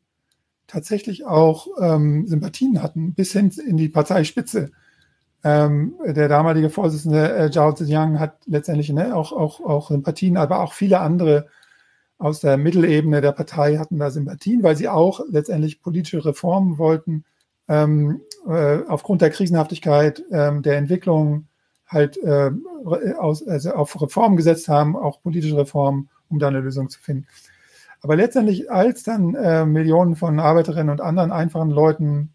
tatsächlich auch ähm, Sympathien hatten, bis hin in die Parteispitze. Ähm, der damalige Vorsitzende äh, Zhao Ziyang hat letztendlich ne, auch, auch, auch Sympathien, aber auch viele andere aus der Mittelebene der Partei hatten da Sympathien, weil sie auch letztendlich politische Reformen wollten, ähm, äh, aufgrund der Krisenhaftigkeit ähm, der Entwicklung halt äh, aus, also auf Reformen gesetzt haben, auch politische Reformen, um da eine Lösung zu finden. Aber letztendlich, als dann äh, Millionen von Arbeiterinnen und anderen einfachen Leuten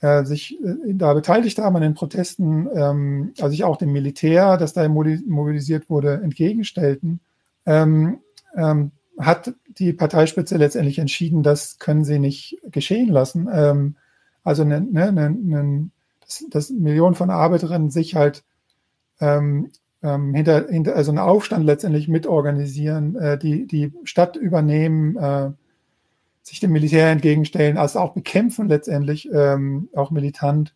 äh, sich äh, da beteiligt haben an den Protesten, ähm, also sich auch dem Militär, das da mobilisiert wurde, entgegenstellten, ähm, ähm, hat die Parteispitze letztendlich entschieden, das können sie nicht geschehen lassen. Also ne, ne, ne, dass, dass Millionen von Arbeiterinnen sich halt ähm, ähm, hinter, hinter also einen Aufstand letztendlich mitorganisieren, äh, die die Stadt übernehmen, äh, sich dem Militär entgegenstellen, also auch bekämpfen letztendlich, ähm, auch militant.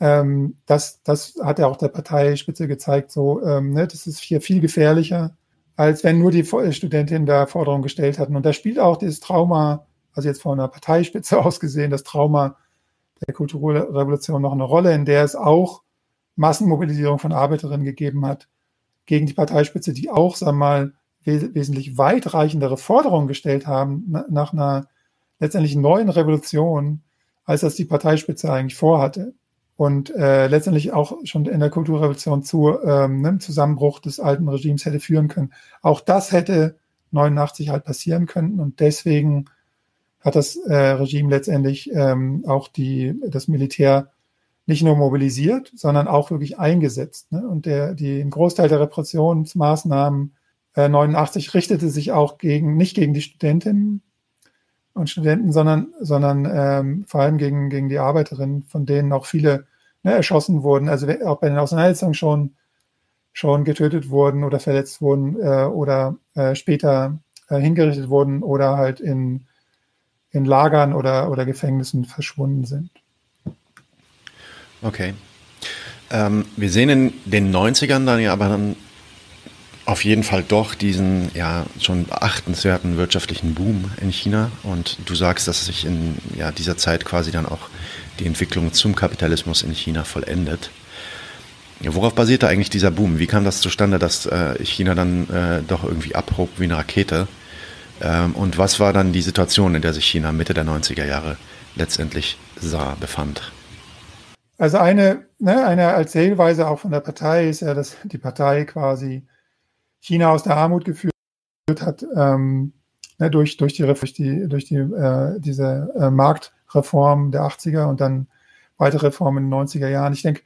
Ähm, das, das hat ja auch der Parteispitze gezeigt, so, ähm, ne, das ist hier viel gefährlicher, als wenn nur die Studentinnen da Forderungen gestellt hatten. Und da spielt auch dieses Trauma, also jetzt von der Parteispitze aus gesehen, das Trauma der Kulturrevolution noch eine Rolle, in der es auch Massenmobilisierung von Arbeiterinnen gegeben hat gegen die Parteispitze, die auch, sagen wir mal, wes wesentlich weitreichendere Forderungen gestellt haben na, nach einer letztendlich neuen Revolution, als das die Parteispitze eigentlich vorhatte. Und äh, letztendlich auch schon in der Kulturrevolution zu ähm, einem Zusammenbruch des alten Regimes hätte führen können. Auch das hätte 89 halt passieren können und deswegen hat das äh, Regime letztendlich ähm, auch die, das Militär nicht nur mobilisiert, sondern auch wirklich eingesetzt. Ne? Und der, die, ein Großteil der Repressionsmaßnahmen äh, 89 richtete sich auch gegen, nicht gegen die Studentinnen und Studenten, sondern, sondern ähm, vor allem gegen, gegen die Arbeiterinnen, von denen auch viele ne, erschossen wurden, also auch bei den Auseinandersetzungen schon, schon getötet wurden oder verletzt wurden äh, oder äh, später äh, hingerichtet wurden oder halt in, in Lagern oder, oder Gefängnissen verschwunden sind. Okay. Ähm, wir sehen in den 90ern dann ja aber dann auf jeden Fall doch diesen ja schon beachtenswerten wirtschaftlichen Boom in China. Und du sagst, dass sich in ja, dieser Zeit quasi dann auch die Entwicklung zum Kapitalismus in China vollendet. Ja, worauf basierte eigentlich dieser Boom? Wie kam das zustande, dass äh, China dann äh, doch irgendwie abhob wie eine Rakete? Ähm, und was war dann die Situation, in der sich China Mitte der 90er Jahre letztendlich sah, befand? Also eine, ne, eine Erzählweise auch von der Partei ist ja, dass die Partei quasi China aus der Armut geführt hat ähm, ne, durch, durch die, durch die, durch die äh, diese äh, Marktreform der 80er und dann weitere Reformen in den 90er Jahren. Ich denke,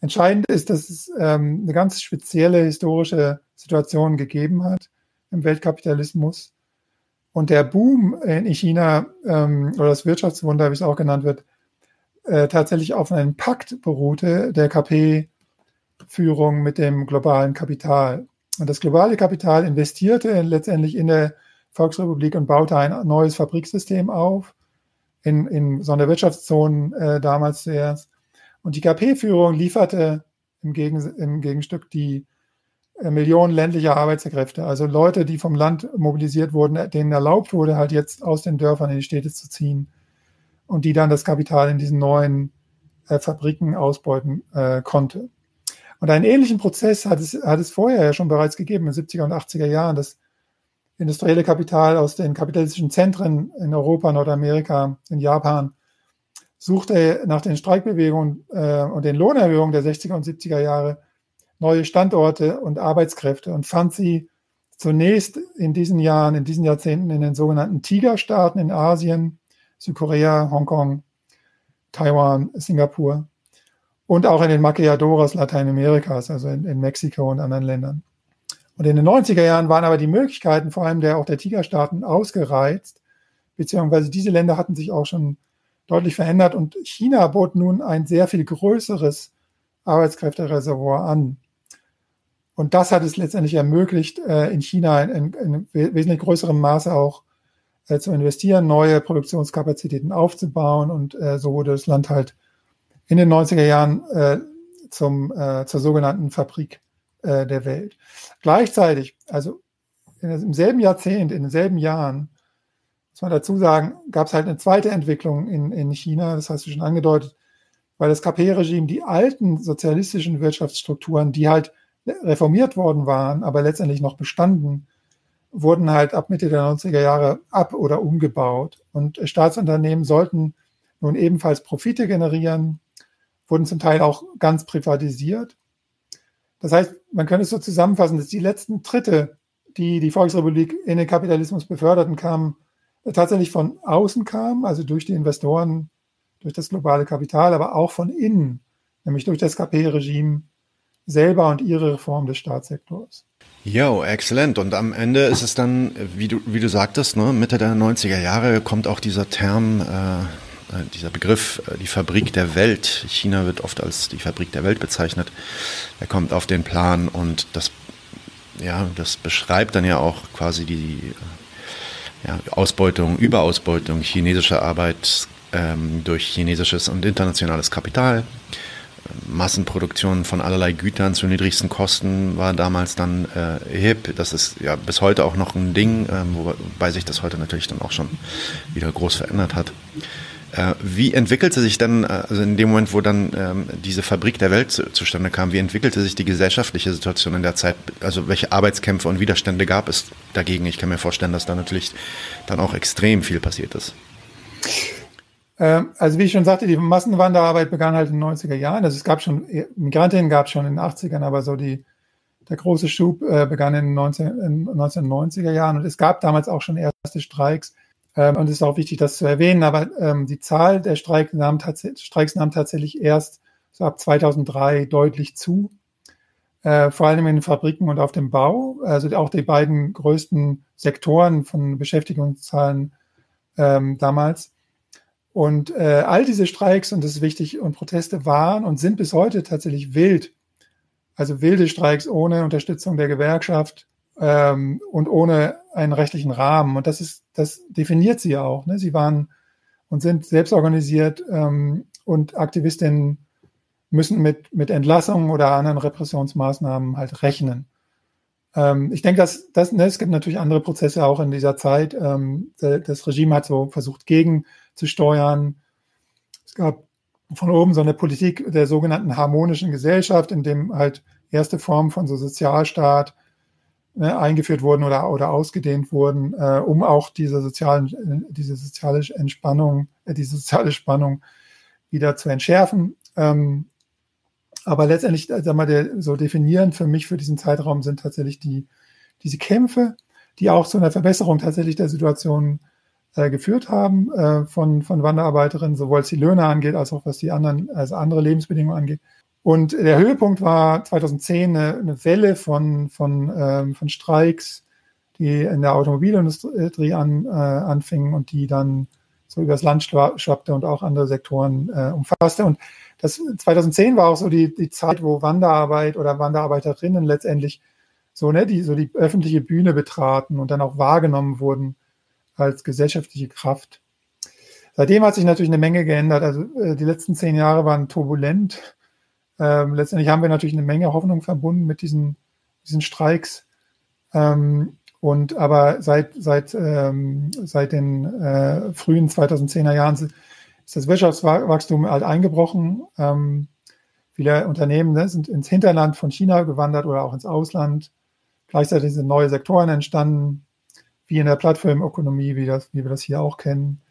entscheidend ist, dass es ähm, eine ganz spezielle historische Situation gegeben hat im Weltkapitalismus. Und der Boom in China ähm, oder das Wirtschaftswunder, wie es auch genannt wird, äh, tatsächlich auf einem Pakt beruhte der KP-Führung mit dem globalen Kapital. Und das globale Kapital investierte letztendlich in der Volksrepublik und baute ein neues Fabriksystem auf, in, in Sonderwirtschaftszonen äh, damals zuerst. Und die KP-Führung lieferte im, Gegen, im Gegenstück die Millionen ländlicher Arbeitskräfte, also Leute, die vom Land mobilisiert wurden, denen erlaubt wurde, halt jetzt aus den Dörfern in die Städte zu ziehen und die dann das Kapital in diesen neuen äh, Fabriken ausbeuten äh, konnte. Und einen ähnlichen Prozess hat es, hat es vorher ja schon bereits gegeben, in den 70er und 80er Jahren. Das industrielle Kapital aus den kapitalistischen Zentren in Europa, Nordamerika, in Japan suchte nach den Streikbewegungen äh, und den Lohnerhöhungen der 60er und 70er Jahre neue Standorte und Arbeitskräfte und fand sie zunächst in diesen Jahren, in diesen Jahrzehnten in den sogenannten Tigerstaaten in Asien, Südkorea, Hongkong, Taiwan, Singapur und auch in den Maquiadoras Lateinamerikas, also in, in, Mexiko und anderen Ländern. Und in den 90er Jahren waren aber die Möglichkeiten, vor allem der, auch der Tigerstaaten, ausgereizt, beziehungsweise diese Länder hatten sich auch schon deutlich verändert und China bot nun ein sehr viel größeres Arbeitskräftereservoir an. Und das hat es letztendlich ermöglicht, äh, in China in, in wesentlich größerem Maße auch äh, zu investieren, neue Produktionskapazitäten aufzubauen. Und äh, so wurde das Land halt in den 90er Jahren zum, zur sogenannten Fabrik der Welt. Gleichzeitig, also im selben Jahrzehnt, in denselben Jahren, muss man dazu sagen, gab es halt eine zweite Entwicklung in, in China, das hast du schon angedeutet, weil das KP-Regime die alten sozialistischen Wirtschaftsstrukturen, die halt reformiert worden waren, aber letztendlich noch bestanden, wurden halt ab Mitte der 90er Jahre ab oder umgebaut. Und Staatsunternehmen sollten nun ebenfalls Profite generieren, wurden zum Teil auch ganz privatisiert. Das heißt, man könnte es so zusammenfassen, dass die letzten Tritte, die die Volksrepublik in den Kapitalismus beförderten, kamen tatsächlich von außen kamen, also durch die Investoren, durch das globale Kapital, aber auch von innen, nämlich durch das KP-Regime selber und ihre Reform des Staatssektors. Jo, exzellent. Und am Ende ist es dann, wie du, wie du sagtest, ne, Mitte der 90er Jahre kommt auch dieser Term, äh, äh, dieser Begriff, äh, die Fabrik der Welt. China wird oft als die Fabrik der Welt bezeichnet. Er kommt auf den Plan und das, ja, das beschreibt dann ja auch quasi die ja, Ausbeutung, Überausbeutung chinesischer Arbeit ähm, durch chinesisches und internationales Kapital. Massenproduktion von allerlei Gütern zu niedrigsten Kosten war damals dann äh, hip. Das ist ja bis heute auch noch ein Ding, ähm, wobei sich das heute natürlich dann auch schon wieder groß verändert hat. Äh, wie entwickelte sich dann, äh, also in dem Moment, wo dann ähm, diese Fabrik der Welt zu, zustande kam, wie entwickelte sich die gesellschaftliche Situation in der Zeit? Also welche Arbeitskämpfe und Widerstände gab es dagegen? Ich kann mir vorstellen, dass da natürlich dann auch extrem viel passiert ist. Ähm, also wie ich schon sagte, die Massenwanderarbeit begann halt in den 90er Jahren. Also es gab schon, Migrantinnen gab es schon in den 80ern, aber so die, der große Schub äh, begann in den 19, in 1990er Jahren und es gab damals auch schon erste Streiks. Ähm, und es ist auch wichtig, das zu erwähnen, aber ähm, die Zahl der Streik nahm Streiks nahm tatsächlich erst so ab 2003 deutlich zu. Äh, vor allem in den Fabriken und auf dem Bau. Also auch die beiden größten Sektoren von Beschäftigungszahlen ähm, damals. Und äh, all diese Streiks, und das ist wichtig, und Proteste waren und sind bis heute tatsächlich wild. Also wilde Streiks ohne Unterstützung der Gewerkschaft ähm, und ohne einen rechtlichen Rahmen. Und das ist, das definiert sie auch. Ne? Sie waren und sind selbst organisiert ähm, und Aktivistinnen müssen mit, mit Entlassungen oder anderen Repressionsmaßnahmen halt rechnen. Ähm, ich denke, dass, dass ne, es gibt natürlich andere Prozesse auch in dieser Zeit. Ähm, das Regime hat so versucht, gegen zu steuern. Es gab von oben so eine Politik der sogenannten harmonischen Gesellschaft, in dem halt erste Formen von so Sozialstaat ne, eingeführt wurden oder, oder ausgedehnt wurden, äh, um auch diese sozialen, diese soziale Entspannung, äh, diese soziale Spannung wieder zu entschärfen. Ähm, aber letztendlich, äh, sag mal, der, so definierend für mich für diesen Zeitraum sind tatsächlich die, diese Kämpfe, die auch zu einer Verbesserung tatsächlich der Situation äh, geführt haben äh, von, von Wanderarbeiterinnen, sowohl was die Löhne angeht, als auch was die anderen, also andere Lebensbedingungen angeht. Und der Höhepunkt war 2010 eine, eine Welle von, von, ähm, von Streiks, die in der Automobilindustrie an, äh, anfingen und die dann so übers Land schwappte und auch andere Sektoren äh, umfasste. Und das 2010 war auch so die, die Zeit, wo Wanderarbeit oder Wanderarbeiterinnen letztendlich so, ne, die so die öffentliche Bühne betraten und dann auch wahrgenommen wurden als gesellschaftliche Kraft. Seitdem hat sich natürlich eine Menge geändert. Also äh, die letzten zehn Jahre waren turbulent. Ähm, letztendlich haben wir natürlich eine Menge Hoffnung verbunden mit diesen, diesen Streiks. Ähm, und aber seit, seit, ähm, seit den äh, frühen 2010er Jahren ist das Wirtschaftswachstum halt eingebrochen. Ähm, viele Unternehmen ne, sind ins Hinterland von China gewandert oder auch ins Ausland. Gleichzeitig sind neue Sektoren entstanden wie in der Plattformökonomie, wie, das, wie wir das hier auch kennen.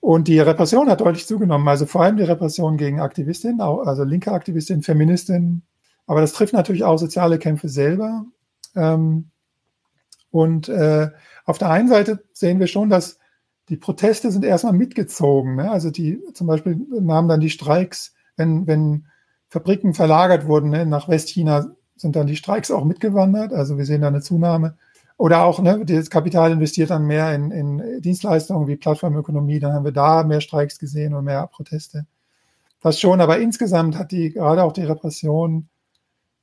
Und die Repression hat deutlich zugenommen, also vor allem die Repression gegen Aktivistinnen, also linke Aktivistinnen, Feministinnen. Aber das trifft natürlich auch soziale Kämpfe selber. Ähm, und äh, auf der einen Seite sehen wir schon, dass die Proteste sind erstmal mitgezogen. Ne? Also die zum Beispiel nahmen dann die Streiks, wenn, wenn Fabriken verlagert wurden ne, nach Westchina, sind dann die Streiks auch mitgewandert. Also wir sehen da eine Zunahme. Oder auch, ne, das Kapital investiert dann mehr in, in Dienstleistungen wie Plattformökonomie, dann haben wir da mehr Streiks gesehen und mehr Proteste. Das schon, aber insgesamt hat die, gerade auch die Repression,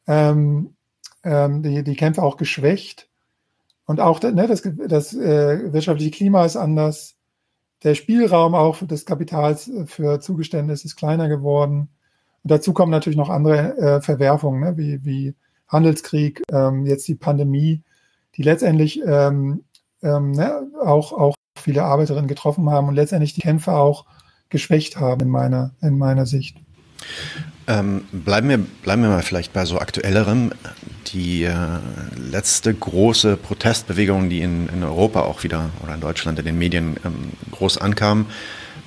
ähm, ähm, die, die Kämpfe auch geschwächt. und auch ne, das, das äh, wirtschaftliche Klima ist anders. Der Spielraum auch des Kapitals für Zugeständnisse ist kleiner geworden. Und dazu kommen natürlich noch andere äh, Verwerfungen, ne, wie, wie Handelskrieg, ähm, jetzt die Pandemie, die letztendlich ähm, ähm, ne, auch, auch viele Arbeiterinnen getroffen haben und letztendlich die Kämpfe auch geschwächt haben in meiner, in meiner Sicht. Ähm, bleiben, wir, bleiben wir mal vielleicht bei so aktuellerem. Die äh, letzte große Protestbewegung, die in, in Europa auch wieder oder in Deutschland in den Medien ähm, groß ankam,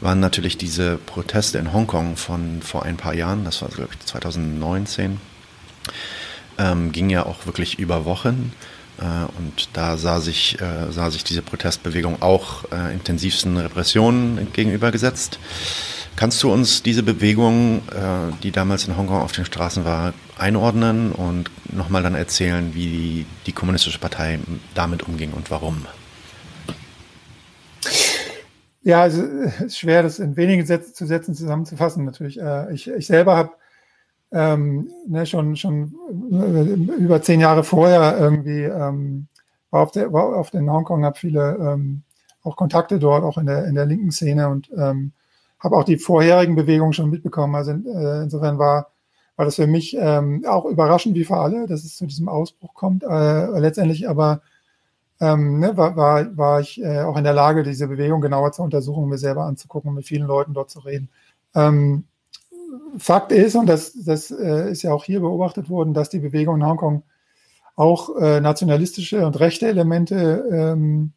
waren natürlich diese Proteste in Hongkong von vor ein paar Jahren. Das war, glaube ich, 2019. Ähm, ging ja auch wirklich über Wochen. Äh, und da sah sich, äh, sah sich diese Protestbewegung auch äh, intensivsten Repressionen gegenübergesetzt. Kannst du uns diese Bewegung, die damals in Hongkong auf den Straßen war, einordnen und nochmal dann erzählen, wie die Kommunistische Partei damit umging und warum? Ja, es ist schwer, das in wenigen Sätzen zu Sätzen zusammenzufassen, natürlich. Ich, ich selber habe ähm, ne, schon, schon äh, über zehn Jahre vorher irgendwie ähm, war auf, der, war auf den Hongkong, habe viele ähm, auch Kontakte dort, auch in der, in der linken Szene und ähm, habe auch die vorherigen Bewegungen schon mitbekommen. Also äh, insofern war, war das für mich ähm, auch überraschend wie für alle, dass es zu diesem Ausbruch kommt. Äh, letztendlich aber ähm, ne, war, war, war ich äh, auch in der Lage, diese Bewegung genauer zu untersuchen, mir selber anzugucken mit vielen Leuten dort zu reden. Ähm, Fakt ist, und das, das äh, ist ja auch hier beobachtet worden, dass die Bewegung in Hongkong auch äh, nationalistische und rechte Elemente ähm,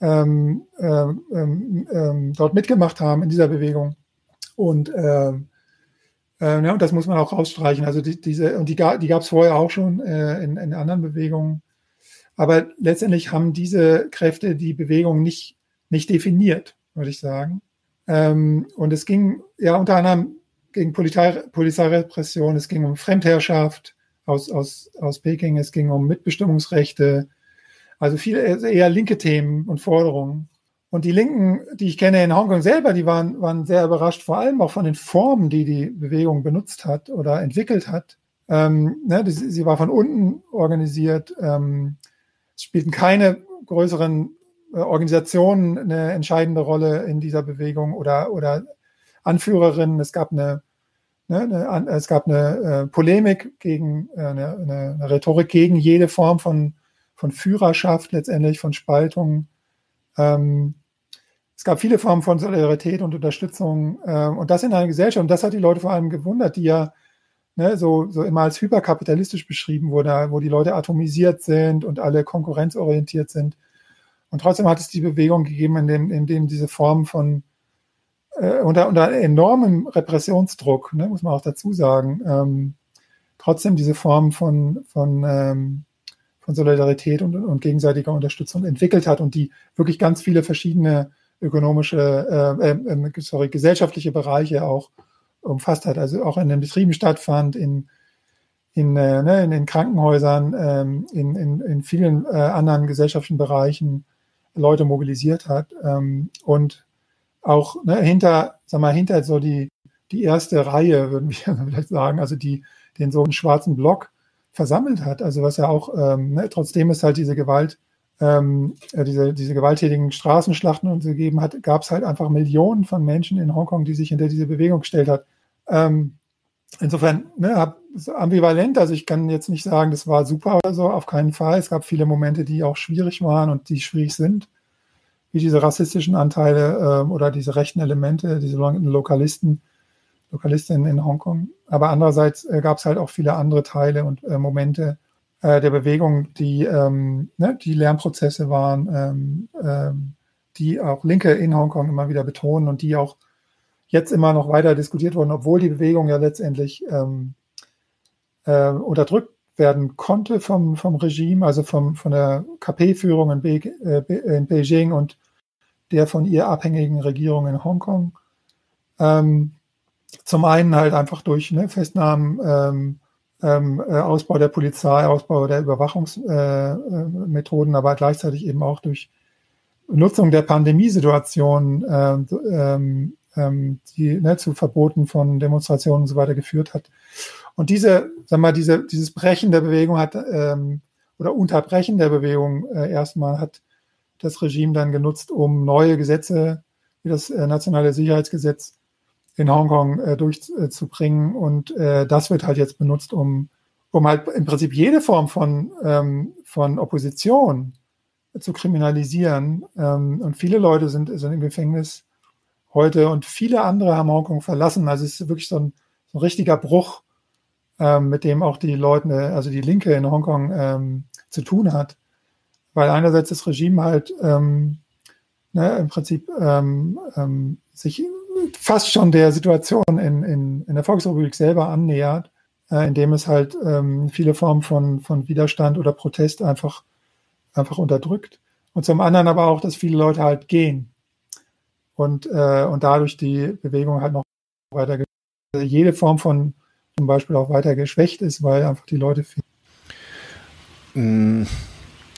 ähm, ähm, ähm, ähm dort mitgemacht haben in dieser Bewegung. Und, ähm, äh, ja, und das muss man auch rausstreichen. Also die, diese, und die, die gab es vorher auch schon äh, in, in anderen Bewegungen. Aber letztendlich haben diese Kräfte die Bewegung nicht, nicht definiert, würde ich sagen. Ähm, und es ging ja unter anderem gegen Polizei, Polizeirepression, es ging um Fremdherrschaft aus, aus, aus Peking, es ging um Mitbestimmungsrechte, also viele eher linke Themen und Forderungen. Und die Linken, die ich kenne in Hongkong selber, die waren, waren sehr überrascht, vor allem auch von den Formen, die die Bewegung benutzt hat oder entwickelt hat. Ähm, ne, die, sie war von unten organisiert. Ähm, es spielten keine größeren äh, Organisationen eine entscheidende Rolle in dieser Bewegung oder, oder Anführerinnen. Es gab eine, ne, eine es gab eine äh, Polemik gegen äh, eine, eine, eine, Rhetorik gegen jede Form von, von Führerschaft, letztendlich von Spaltung. Ähm, es gab viele Formen von Solidarität und Unterstützung äh, und das in einer Gesellschaft. Und das hat die Leute vor allem gewundert, die ja ne, so, so immer als hyperkapitalistisch beschrieben wurde, wo die Leute atomisiert sind und alle konkurrenzorientiert sind. Und trotzdem hat es die Bewegung gegeben, in dem, in dem diese Form von äh, unter, unter enormem Repressionsdruck, ne, muss man auch dazu sagen, ähm, trotzdem diese Form von, von, ähm, von Solidarität und, und gegenseitiger Unterstützung entwickelt hat und die wirklich ganz viele verschiedene ökonomische, äh, äh, sorry, gesellschaftliche Bereiche auch umfasst hat, also auch in den Betrieben stattfand, in, in, äh, ne, in den Krankenhäusern, ähm, in, in, in vielen äh, anderen gesellschaftlichen Bereichen Leute mobilisiert hat ähm, und auch ne, hinter, sag mal, hinter so die, die erste Reihe, würden wir vielleicht sagen, also die den so einen schwarzen Block versammelt hat. Also was ja auch, ähm, ne, trotzdem es halt diese Gewalt, ähm, äh, diese, diese gewalttätigen Straßenschlachten und so gegeben hat, gab es halt einfach Millionen von Menschen in Hongkong, die sich hinter diese Bewegung gestellt hat. Ähm, insofern, ne, ambivalent, also ich kann jetzt nicht sagen, das war super oder so, auf keinen Fall. Es gab viele Momente, die auch schwierig waren und die schwierig sind wie diese rassistischen Anteile äh, oder diese rechten Elemente, diese Lokalisten, Lokalistinnen in Hongkong. Aber andererseits äh, gab es halt auch viele andere Teile und äh, Momente äh, der Bewegung, die, ähm, ne, die Lernprozesse waren, ähm, ähm, die auch Linke in Hongkong immer wieder betonen und die auch jetzt immer noch weiter diskutiert wurden, obwohl die Bewegung ja letztendlich ähm, äh, unterdrückt werden konnte vom, vom Regime, also vom, von der KP-Führung in, Be äh, in, Beijing und der von ihr abhängigen Regierung in Hongkong. Ähm, zum einen halt einfach durch ne, Festnahmen, ähm, ähm, äh, Ausbau der Polizei, Ausbau der Überwachungsmethoden, äh, aber gleichzeitig eben auch durch Nutzung der Pandemiesituation, äh, ähm, die ne, zu Verboten von Demonstrationen und so weiter geführt hat. Und diese, sag mal, diese, dieses Brechen der Bewegung hat ähm, oder Unterbrechen der Bewegung äh, erstmal hat das Regime dann genutzt, um neue Gesetze, wie das äh, nationale Sicherheitsgesetz in Hongkong äh, durchzubringen. Und äh, das wird halt jetzt benutzt, um, um halt im Prinzip jede Form von, ähm, von Opposition zu kriminalisieren. Ähm, und viele Leute sind, sind im Gefängnis heute und viele andere haben Hongkong verlassen. Also es ist wirklich so ein, so ein richtiger Bruch, ähm, mit dem auch die Leute, also die Linke in Hongkong ähm, zu tun hat. Weil einerseits das Regime halt ähm, ne, im Prinzip ähm, ähm, sich fast schon der Situation in, in, in der Volksrepublik selber annähert, äh, indem es halt ähm, viele Formen von, von Widerstand oder Protest einfach, einfach unterdrückt. Und zum anderen aber auch, dass viele Leute halt gehen und, äh, und dadurch die Bewegung halt noch weiter, also jede Form von zum Beispiel auch weiter geschwächt ist, weil einfach die Leute viel. Mm,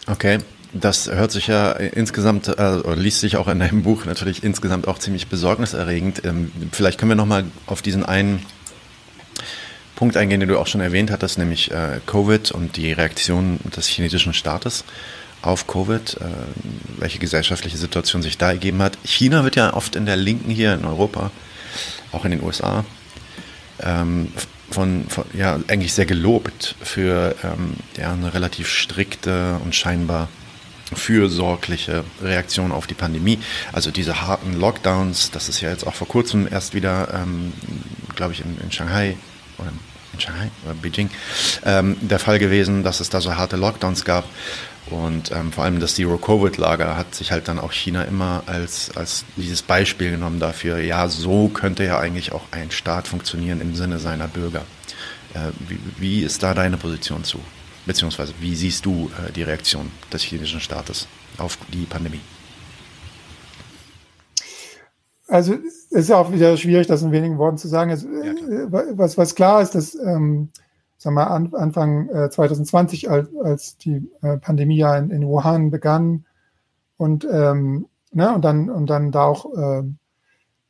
okay, das hört sich ja insgesamt, äh, liest sich auch in deinem Buch natürlich insgesamt auch ziemlich besorgniserregend. Ähm, vielleicht können wir nochmal auf diesen einen Punkt eingehen, den du auch schon erwähnt hattest, nämlich äh, Covid und die Reaktion des chinesischen Staates auf Covid, äh, welche gesellschaftliche Situation sich da ergeben hat. China wird ja oft in der Linken hier in Europa, auch in den USA, ähm, von, von, ja, eigentlich sehr gelobt für ähm, ja, eine relativ strikte und scheinbar fürsorgliche Reaktion auf die Pandemie. Also diese harten Lockdowns, das ist ja jetzt auch vor kurzem erst wieder, ähm, glaube ich, in, in, Shanghai oder Shanghai oder Beijing ähm, der Fall gewesen, dass es da so harte Lockdowns gab. Und ähm, vor allem das Zero-Covid-Lager hat sich halt dann auch China immer als, als dieses Beispiel genommen dafür, ja, so könnte ja eigentlich auch ein Staat funktionieren im Sinne seiner Bürger. Äh, wie, wie ist da deine Position zu? Beziehungsweise, wie siehst du äh, die Reaktion des chinesischen Staates auf die Pandemie? Also es ist auch wieder schwierig, das in wenigen Worten zu sagen. Es, ja, äh, was, was klar ist, dass ähm, sagen wir, an, Anfang äh, 2020, als, als die äh, Pandemie ja in, in, Wuhan begann und, ähm, ne, und, dann, und dann da auch äh,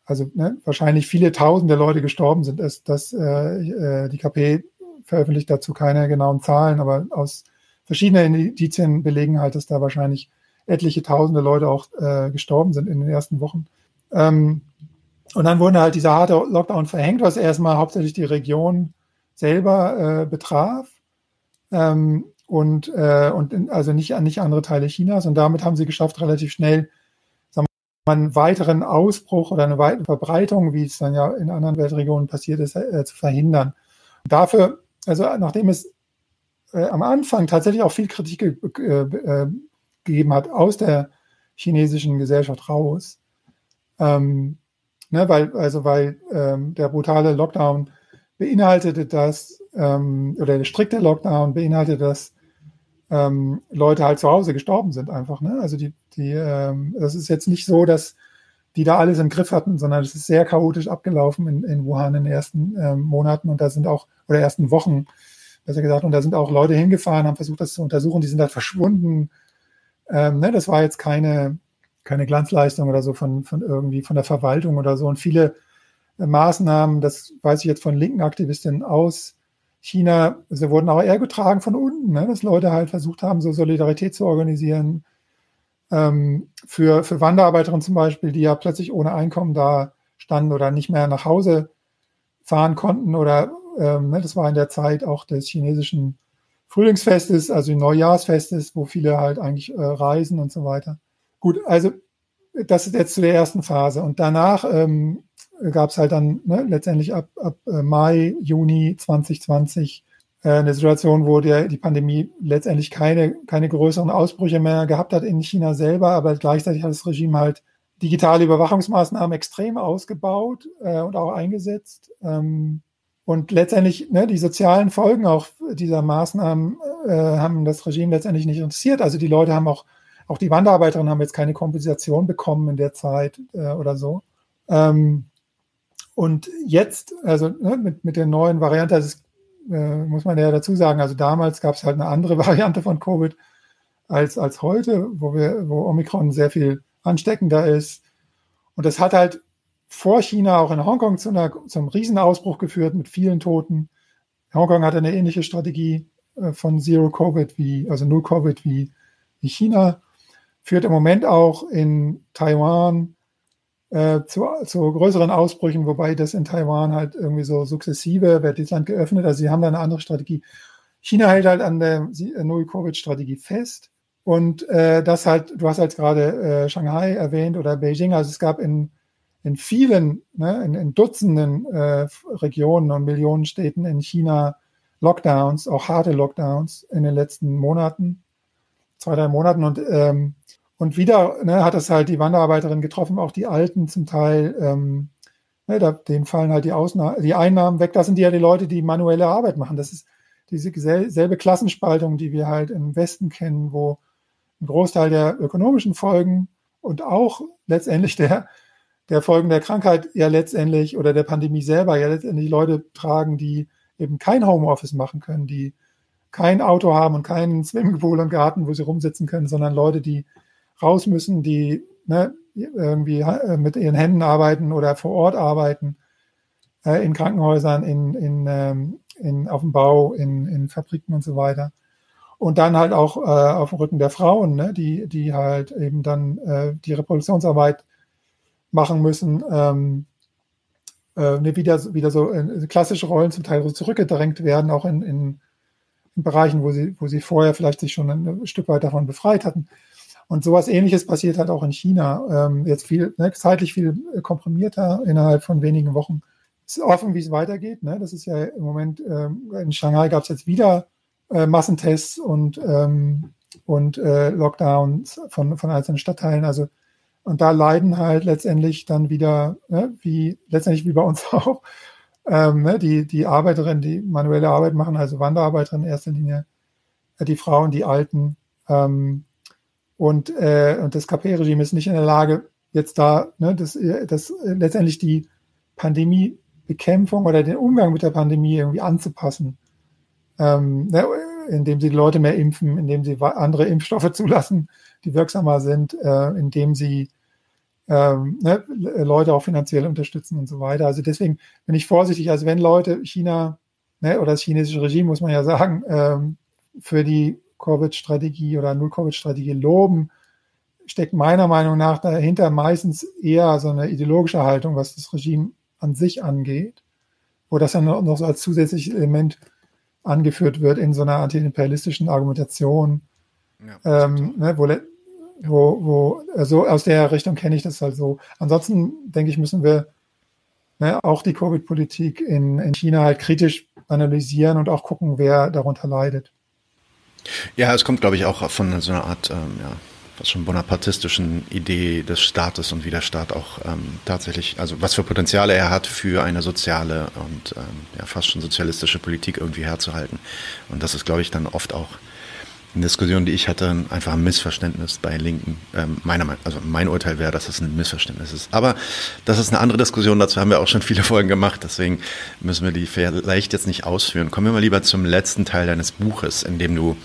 also ne, wahrscheinlich viele tausende Leute gestorben sind, ist, dass äh, äh die KP veröffentlicht dazu keine genauen Zahlen, aber aus verschiedenen Indizien belegen halt, dass da wahrscheinlich etliche tausende Leute auch äh, gestorben sind in den ersten Wochen. Ähm, und dann wurde halt dieser harte Lockdown verhängt, was erstmal hauptsächlich die Region selber äh, betraf. Ähm, und, äh, und in, also nicht, nicht andere Teile Chinas. Und damit haben sie geschafft, relativ schnell sagen wir, einen weiteren Ausbruch oder eine weitere Verbreitung, wie es dann ja in anderen Weltregionen passiert ist, äh, zu verhindern. dafür also nachdem es äh, am Anfang tatsächlich auch viel Kritik äh, gegeben hat aus der chinesischen Gesellschaft raus, ähm, ne, weil, also weil ähm, der brutale Lockdown beinhaltete das, ähm, oder der strikte Lockdown beinhaltete, dass ähm, Leute halt zu Hause gestorben sind einfach. Ne? Also die, die, ähm, das ist jetzt nicht so, dass die da alles im Griff hatten, sondern es ist sehr chaotisch abgelaufen in, in Wuhan in den ersten ähm, Monaten und da sind auch, oder ersten Wochen, besser gesagt, und da sind auch Leute hingefahren, haben versucht, das zu untersuchen, die sind halt verschwunden. Ähm, ne, das war jetzt keine, keine Glanzleistung oder so von, von irgendwie von der Verwaltung oder so. Und viele äh, Maßnahmen, das weiß ich jetzt von linken Aktivistinnen aus China, sie wurden auch eher getragen von unten, ne, dass Leute halt versucht haben, so Solidarität zu organisieren, ähm, für, für Wanderarbeiterinnen zum Beispiel, die ja plötzlich ohne Einkommen da standen oder nicht mehr nach Hause fahren konnten oder ähm, ne, das war in der Zeit auch des chinesischen Frühlingsfestes, also Neujahrsfestes, wo viele halt eigentlich äh, reisen und so weiter. Gut, also das ist jetzt zu der ersten Phase und danach ähm, gab es halt dann ne, letztendlich ab, ab äh, Mai, Juni 2020 äh, eine Situation, wo der, die Pandemie letztendlich keine, keine größeren Ausbrüche mehr gehabt hat in China selber, aber gleichzeitig hat das Regime halt digitale Überwachungsmaßnahmen extrem ausgebaut äh, und auch eingesetzt. Ähm, und letztendlich ne, die sozialen Folgen auch dieser Maßnahmen äh, haben das Regime letztendlich nicht interessiert. Also die Leute haben auch, auch die Wanderarbeiterinnen haben jetzt keine Kompensation bekommen in der Zeit äh, oder so. Ähm, und jetzt, also ne, mit, mit der neuen Variante, also es äh, muss man ja dazu sagen, also damals gab es halt eine andere Variante von Covid als, als heute, wo wir, wo Omikron sehr viel ansteckender ist. Und das hat halt vor China auch in Hongkong zu, einer, zu Riesenausbruch geführt mit vielen Toten. Hongkong hatte eine ähnliche Strategie, äh, von Zero Covid wie, also Null Covid wie, wie China, führt im Moment auch in Taiwan äh, zu, zu größeren Ausbrüchen, wobei das in Taiwan halt irgendwie so sukzessive wird das Land geöffnet. Also sie haben da eine andere Strategie. China hält halt an der Null-Covid-Strategie fest. Und äh, das halt, du hast halt gerade äh, Shanghai erwähnt oder Beijing. Also es gab in, in vielen, ne, in, in Dutzenden äh, Regionen und Millionen Städten in China Lockdowns, auch harte Lockdowns in den letzten Monaten, zwei, drei Monaten. Und ähm, und wieder ne, hat es halt die Wanderarbeiterin getroffen, auch die Alten zum Teil. Ähm, ne, da, denen fallen halt die, Ausna die Einnahmen weg. Das sind ja die Leute, die manuelle Arbeit machen. Das ist diese selbe Klassenspaltung, die wir halt im Westen kennen, wo ein Großteil der ökonomischen Folgen und auch letztendlich der, der Folgen der Krankheit ja letztendlich oder der Pandemie selber ja letztendlich Leute tragen, die eben kein Homeoffice machen können, die kein Auto haben und keinen Swimmingpool und Garten, wo sie rumsitzen können, sondern Leute, die raus müssen, die ne, irgendwie äh, mit ihren Händen arbeiten oder vor Ort arbeiten, äh, in Krankenhäusern, in, in, ähm, in, auf dem Bau, in, in Fabriken und so weiter. Und dann halt auch äh, auf dem Rücken der Frauen, ne, die, die halt eben dann äh, die Reproduktionsarbeit machen müssen, ähm, äh, ne, wieder, wieder so äh, klassische Rollen zum Teil so zurückgedrängt werden, auch in, in, in Bereichen, wo sie, wo sie vorher vielleicht sich schon ein Stück weit davon befreit hatten. Und sowas ähnliches passiert halt auch in China. Ähm, jetzt viel, ne, zeitlich viel komprimierter innerhalb von wenigen Wochen. Ist offen, wie es weitergeht. Ne? Das ist ja im Moment, ähm, in Shanghai gab es jetzt wieder äh, Massentests und, ähm, und äh, Lockdowns von, von einzelnen Stadtteilen. Also, und da leiden halt letztendlich dann wieder, ne, wie, letztendlich wie bei uns auch, ähm, ne, die, die Arbeiterinnen, die manuelle Arbeit machen, also Wanderarbeiterinnen in erster Linie, äh, die Frauen, die Alten, ähm, und, äh, und das KP-Regime ist nicht in der Lage, jetzt da, ne, das, das letztendlich die Pandemiebekämpfung oder den Umgang mit der Pandemie irgendwie anzupassen. Ähm, ne, indem sie Leute mehr impfen, indem sie andere Impfstoffe zulassen, die wirksamer sind, äh, indem sie ähm, ne, Leute auch finanziell unterstützen und so weiter. Also deswegen bin ich vorsichtig. Also wenn Leute China ne, oder das chinesische Regime, muss man ja sagen, ähm, für die Covid-Strategie oder Null-Covid-Strategie loben, steckt meiner Meinung nach dahinter meistens eher so eine ideologische Haltung, was das Regime an sich angeht, wo das dann noch so als zusätzliches Element angeführt wird in so einer antiimperialistischen Argumentation, ja, ähm, ne, wo, wo, wo, also aus der Richtung kenne ich das halt so. Ansonsten denke ich, müssen wir ne, auch die Covid-Politik in, in China halt kritisch analysieren und auch gucken, wer darunter leidet. Ja, es kommt, glaube ich, auch von so einer Art, ähm, ja, was schon bonapartistischen Idee des Staates und wie der Staat auch ähm, tatsächlich, also was für Potenziale er hat für eine soziale und ähm, ja, fast schon sozialistische Politik irgendwie herzuhalten. Und das ist, glaube ich, dann oft auch eine Diskussion, die ich hatte, einfach ein Missverständnis bei Linken. Ähm, meiner Meinung, also mein Urteil wäre, dass es ein Missverständnis ist. Aber das ist eine andere Diskussion. Dazu haben wir auch schon viele Folgen gemacht. Deswegen müssen wir die vielleicht jetzt nicht ausführen. Kommen wir mal lieber zum letzten Teil deines Buches, in dem du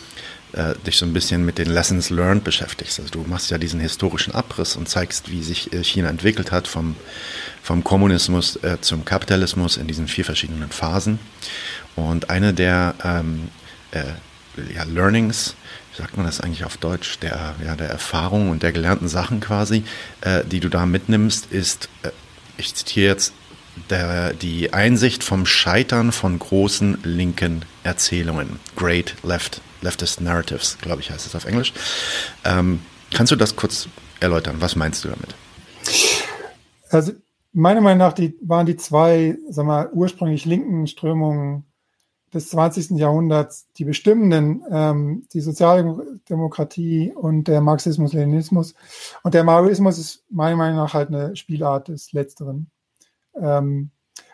äh, dich so ein bisschen mit den Lessons learned beschäftigst. Also du machst ja diesen historischen Abriss und zeigst, wie sich äh, China entwickelt hat vom, vom Kommunismus äh, zum Kapitalismus in diesen vier verschiedenen Phasen. Und eine der ähm, äh, ja, Learnings, wie sagt man das eigentlich auf Deutsch, der, ja, der Erfahrung und der gelernten Sachen quasi, äh, die du da mitnimmst, ist, äh, ich zitiere jetzt, der, die Einsicht vom Scheitern von großen linken Erzählungen. Great Left, Leftist Narratives, glaube ich, heißt es auf Englisch. Ähm, kannst du das kurz erläutern? Was meinst du damit? Also meiner Meinung nach die, waren die zwei, sag mal, ursprünglich linken Strömungen des 20. Jahrhunderts die bestimmenden, ähm, die Sozialdemokratie und der Marxismus-Leninismus. Und der Maoismus ist meiner Meinung nach halt eine Spielart des Letzteren. Ähm,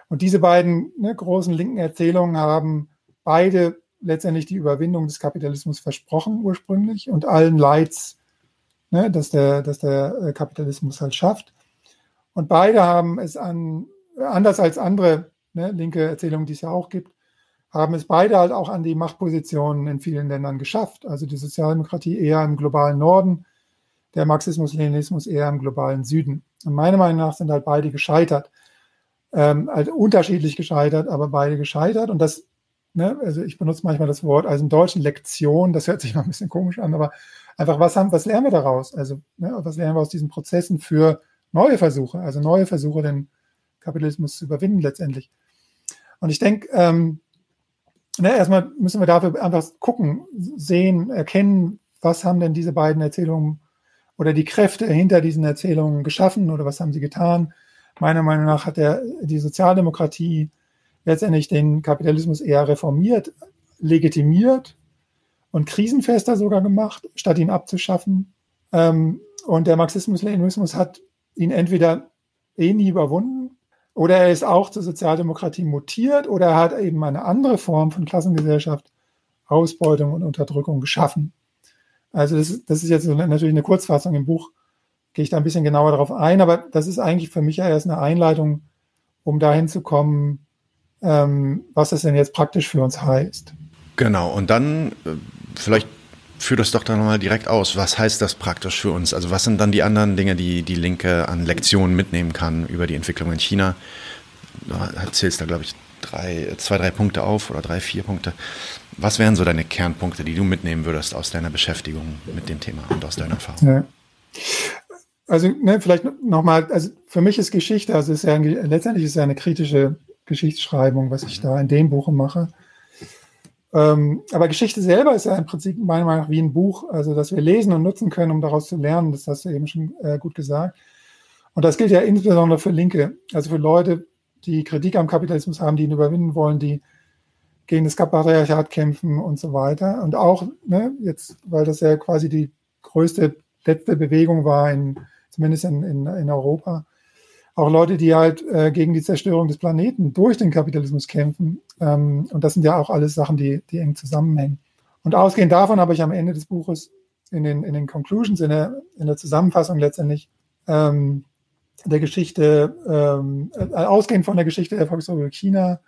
und diese beiden ne, großen linken Erzählungen haben beide letztendlich die Überwindung des Kapitalismus versprochen ursprünglich und allen Leids, ne, dass, der, dass der äh, Kapitalismus halt schafft. Und beide haben es an, anders als andere ne, linke Erzählungen, die es ja auch gibt, haben es beide halt auch an die Machtpositionen in vielen Ländern geschafft. Also die Sozialdemokratie eher im globalen Norden, der Marxismus-Leninismus eher im globalen Süden. Und meiner Meinung nach sind halt beide gescheitert. Ähm, also unterschiedlich gescheitert, aber beide gescheitert. Und das ne, also ich benutze manchmal das Wort, also in Deutschen Lektion, das hört sich mal ein bisschen komisch an, aber einfach, was haben, was lernen wir daraus? Also, ne, was lernen wir aus diesen Prozessen für neue Versuche, also neue Versuche, den Kapitalismus zu überwinden letztendlich. Und ich denke, ähm, ne, erstmal müssen wir dafür einfach gucken, sehen, erkennen, was haben denn diese beiden Erzählungen oder die Kräfte hinter diesen Erzählungen geschaffen oder was haben sie getan. Meiner Meinung nach hat der, die Sozialdemokratie letztendlich den Kapitalismus eher reformiert, legitimiert und krisenfester sogar gemacht, statt ihn abzuschaffen. Ähm, und der Marxismus-Leninismus hat ihn entweder eh nie überwunden oder er ist auch zur Sozialdemokratie mutiert oder er hat eben eine andere Form von Klassengesellschaft, Ausbeutung und Unterdrückung geschaffen. Also das, ist, das ist jetzt natürlich eine Kurzfassung im Buch, gehe ich da ein bisschen genauer darauf ein, aber das ist eigentlich für mich ja erst eine Einleitung, um dahin zu kommen, ähm, was das denn jetzt praktisch für uns heißt. Genau, und dann äh, vielleicht führ das doch dann nochmal direkt aus. Was heißt das praktisch für uns? Also was sind dann die anderen Dinge, die die Linke an Lektionen mitnehmen kann über die Entwicklung in China? Du erzählst da, glaube ich, drei, zwei, drei Punkte auf oder drei, vier Punkte. Was wären so deine Kernpunkte, die du mitnehmen würdest aus deiner Beschäftigung mit dem Thema und aus deiner Erfahrung? Ja. Also ne, vielleicht nochmal, also für mich ist Geschichte, also ist ja ein, letztendlich ist ja eine kritische Geschichtsschreibung, was ich da in dem Buch mache. Ähm, aber Geschichte selber ist ja im Prinzip meiner Meinung nach wie ein Buch, also das wir lesen und nutzen können, um daraus zu lernen. Das hast du eben schon äh, gut gesagt. Und das gilt ja insbesondere für Linke, also für Leute, die Kritik am Kapitalismus haben, die ihn überwinden wollen, die gegen das Patriarchat kämpfen und so weiter. Und auch, ne, jetzt, weil das ja quasi die größte letzte Bewegung war, in, zumindest in, in, in Europa, auch Leute, die halt äh, gegen die Zerstörung des Planeten durch den Kapitalismus kämpfen. Ähm, und das sind ja auch alles Sachen, die, die eng zusammenhängen. Und ausgehend davon habe ich am Ende des Buches in den, in den Conclusions, in der, in der Zusammenfassung letztendlich ähm, der Geschichte, ähm, äh, ausgehend von der Geschichte der Volksrepublik China,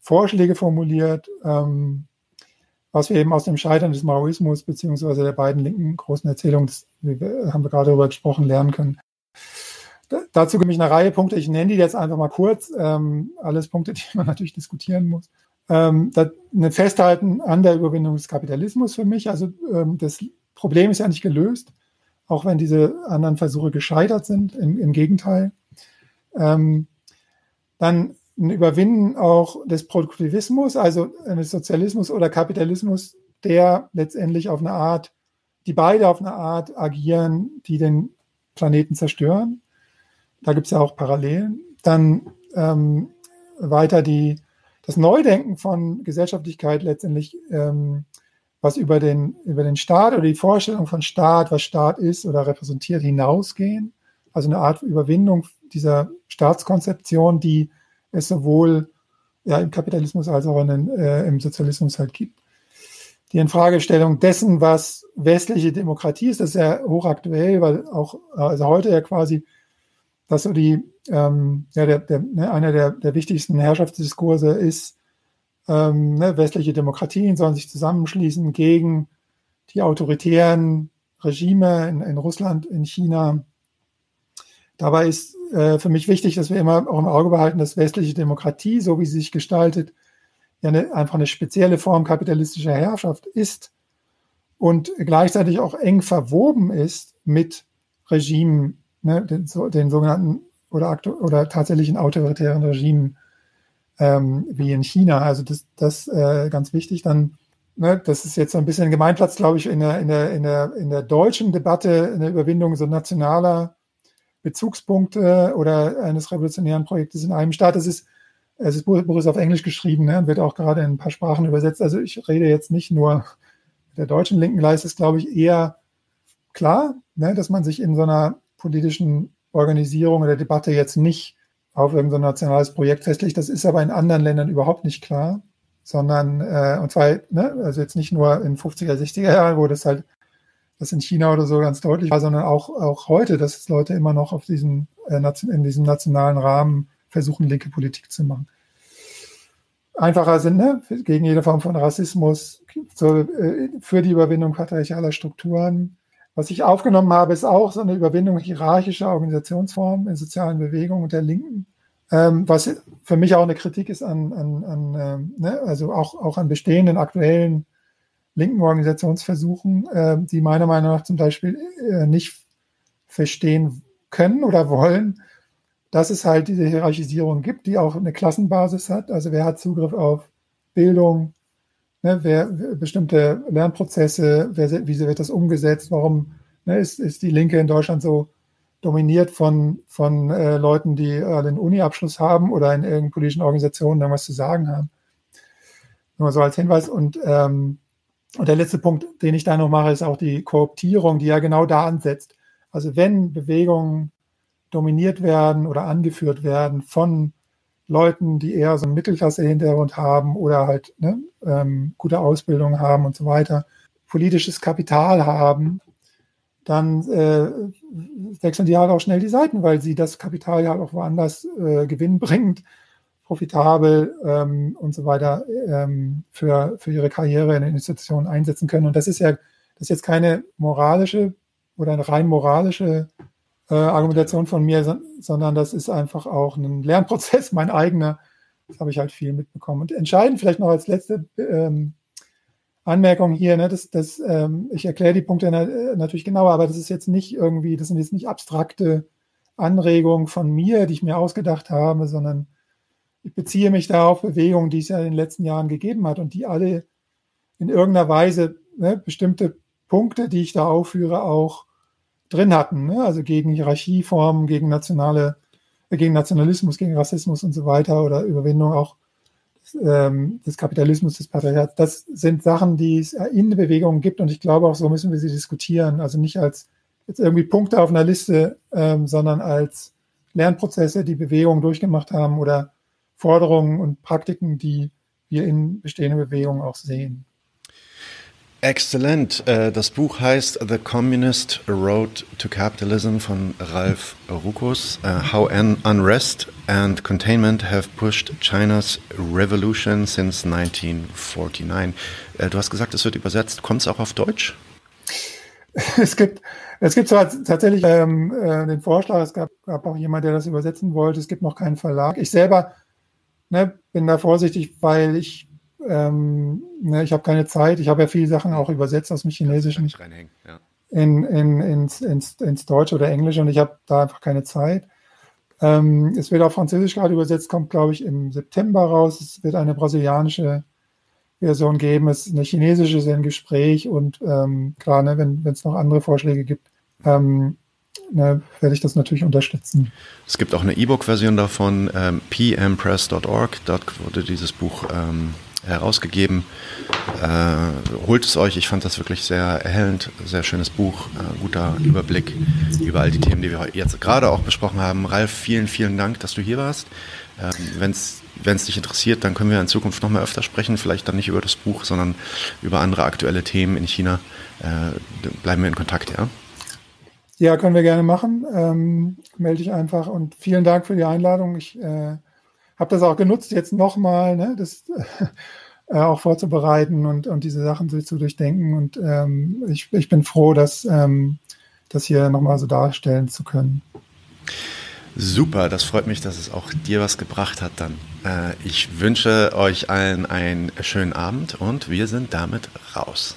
Vorschläge formuliert, ähm, was wir eben aus dem Scheitern des Maoismus beziehungsweise der beiden linken großen Erzählungen, haben wir gerade darüber gesprochen, lernen können dazu gibt es eine Reihe Punkte. Ich nenne die jetzt einfach mal kurz. Ähm, alles Punkte, die man natürlich diskutieren muss. Ähm, das, ein Festhalten an der Überwindung des Kapitalismus für mich. Also ähm, das Problem ist ja nicht gelöst, auch wenn diese anderen Versuche gescheitert sind. Im, im Gegenteil. Ähm, dann ein Überwinden auch des Produktivismus, also eines Sozialismus oder Kapitalismus, der letztendlich auf eine Art, die beide auf eine Art agieren, die den Planeten zerstören. Da gibt es ja auch Parallelen. Dann ähm, weiter die, das Neudenken von Gesellschaftlichkeit letztendlich, ähm, was über den, über den Staat oder die Vorstellung von Staat, was Staat ist oder repräsentiert, hinausgehen. Also eine Art Überwindung dieser Staatskonzeption, die es sowohl ja, im Kapitalismus als auch in, äh, im Sozialismus halt gibt. Die Infragestellung dessen, was westliche Demokratie ist, das ist ja hochaktuell, weil auch also heute ja quasi dass so die, ähm, ja, der, der, ne, einer der, der wichtigsten Herrschaftsdiskurse ist, ähm, ne, westliche Demokratien sollen sich zusammenschließen gegen die autoritären Regime in, in Russland, in China. Dabei ist äh, für mich wichtig, dass wir immer auch im Auge behalten, dass westliche Demokratie, so wie sie sich gestaltet, ja eine, einfach eine spezielle Form kapitalistischer Herrschaft ist und gleichzeitig auch eng verwoben ist mit Regimen ne, den, den sogenannten oder, oder tatsächlichen autoritären Regimen ähm, wie in China. Also das, das äh, ganz wichtig. Dann, ne, das ist jetzt so ein bisschen Gemeinplatz, glaube ich, in der, in der, in der, in der deutschen Debatte, in der Überwindung so nationaler Bezugspunkte oder eines revolutionären Projektes in einem Staat. Das ist, es ist ist auf Englisch geschrieben ne, und wird auch gerade in ein paar Sprachen übersetzt. Also ich rede jetzt nicht nur mit der deutschen linken Leiste, ist, glaube ich, eher klar, ne, dass man sich in so einer politischen Organisierung oder Debatte jetzt nicht auf irgendein nationales Projekt festlegt. Das ist aber in anderen Ländern überhaupt nicht klar, sondern, äh, und zwar, ne, also jetzt nicht nur in 50er, 60er Jahren, wo das halt, das in China oder so ganz deutlich war, sondern auch, auch heute, dass Leute immer noch auf diesen, äh, in diesem nationalen Rahmen versuchen, linke Politik zu machen. Einfacher sind, ne, gegen jede Form von Rassismus, äh, für die Überwindung patriarchaler Strukturen, was ich aufgenommen habe, ist auch so eine Überwindung hierarchischer Organisationsformen in sozialen Bewegungen und der Linken, ähm, was für mich auch eine Kritik ist an, an, an ähm, ne, also auch, auch an bestehenden aktuellen linken Organisationsversuchen, äh, die meiner Meinung nach zum Beispiel äh, nicht verstehen können oder wollen, dass es halt diese Hierarchisierung gibt, die auch eine Klassenbasis hat. Also wer hat Zugriff auf Bildung, ne, wer bestimmte Lernprozesse, wer, wie wird das umgesetzt, warum ne, ist, ist die Linke in Deutschland so dominiert von, von äh, Leuten, die äh, den Uni-Abschluss haben oder in irgendeinen politischen Organisationen irgendwas zu sagen haben. Nur so als Hinweis. Und, ähm, und der letzte Punkt, den ich da noch mache, ist auch die Kooptierung, die ja genau da ansetzt. Also wenn Bewegungen dominiert werden oder angeführt werden von Leuten, die eher so einen Mittelklasse-Hintergrund haben oder halt ne, ähm, gute Ausbildung haben und so weiter, politisches Kapital haben, dann äh, wechseln die halt auch schnell die Seiten, weil sie das Kapital ja auch woanders äh, gewinnbringend, profitabel ähm, und so weiter ähm, für, für ihre Karriere in den Institutionen einsetzen können. Und das ist ja, das ist jetzt keine moralische oder eine rein moralische äh, Argumentation von mir, sondern das ist einfach auch ein Lernprozess, mein eigener. Das habe ich halt viel mitbekommen. Und entscheidend vielleicht noch als letzte ähm, Anmerkung hier, ne, das, das, ähm, ich erkläre die Punkte na, natürlich genauer, aber das ist jetzt nicht irgendwie, das sind jetzt nicht abstrakte Anregungen von mir, die ich mir ausgedacht habe, sondern ich beziehe mich da auf Bewegungen, die es ja in den letzten Jahren gegeben hat und die alle in irgendeiner Weise ne, bestimmte Punkte, die ich da aufführe, auch drin hatten. Ne? Also gegen Hierarchieformen, gegen nationale, äh, gegen Nationalismus, gegen Rassismus und so weiter oder Überwindung auch ähm, des Kapitalismus, des Patriarchats, das sind Sachen, die es in der Bewegung gibt und ich glaube auch, so müssen wir sie diskutieren. Also nicht als jetzt irgendwie Punkte auf einer Liste, ähm, sondern als Lernprozesse, die Bewegungen durchgemacht haben oder Forderungen und Praktiken, die wir in bestehenden Bewegungen auch sehen. Exzellent. Äh, das Buch heißt The Communist Road to Capitalism von Ralf Rukus. Uh, how an Unrest and Containment have pushed China's revolution since 1949. Uh, du hast gesagt, es wird übersetzt. Kommt es auch auf Deutsch? Es gibt, es gibt zwar tatsächlich ähm, äh, den Vorschlag, es gab, gab auch jemand, der das übersetzen wollte. Es gibt noch keinen Verlag. Ich selber ne, bin da vorsichtig, weil ich ähm, ne, ich habe keine Zeit. Ich habe ja viele Sachen auch übersetzt aus dem Chinesischen ja. in, in, ins, ins, ins Deutsche oder Englische und ich habe da einfach keine Zeit. Ähm, es wird auf Französisch gerade übersetzt, kommt, glaube ich, im September raus. Es wird eine brasilianische Version geben. Es ist eine chinesische ist im Gespräch und ähm, klar, ne, wenn es noch andere Vorschläge gibt, ähm, ne, werde ich das natürlich unterstützen. Es gibt auch eine E-Book-Version davon, ähm, pmpress.org. Dort wurde dieses Buch ähm, herausgegeben. Äh, holt es euch, ich fand das wirklich sehr erhellend, sehr schönes Buch, äh, guter Überblick über all die Themen, die wir jetzt gerade auch besprochen haben. Ralf, vielen, vielen Dank, dass du hier warst. Ähm, Wenn es dich interessiert, dann können wir in Zukunft noch mal öfter sprechen, vielleicht dann nicht über das Buch, sondern über andere aktuelle Themen in China. Äh, bleiben wir in Kontakt, ja? Ja, können wir gerne machen. Ähm, melde dich einfach und vielen Dank für die Einladung. Ich äh, habe das auch genutzt, jetzt nochmal, ne, das äh, auch vorzubereiten und, und diese Sachen zu, zu durchdenken. Und ähm, ich, ich bin froh, dass ähm, das hier nochmal so darstellen zu können. Super, das freut mich, dass es auch dir was gebracht hat dann. Äh, ich wünsche euch allen einen schönen Abend und wir sind damit raus.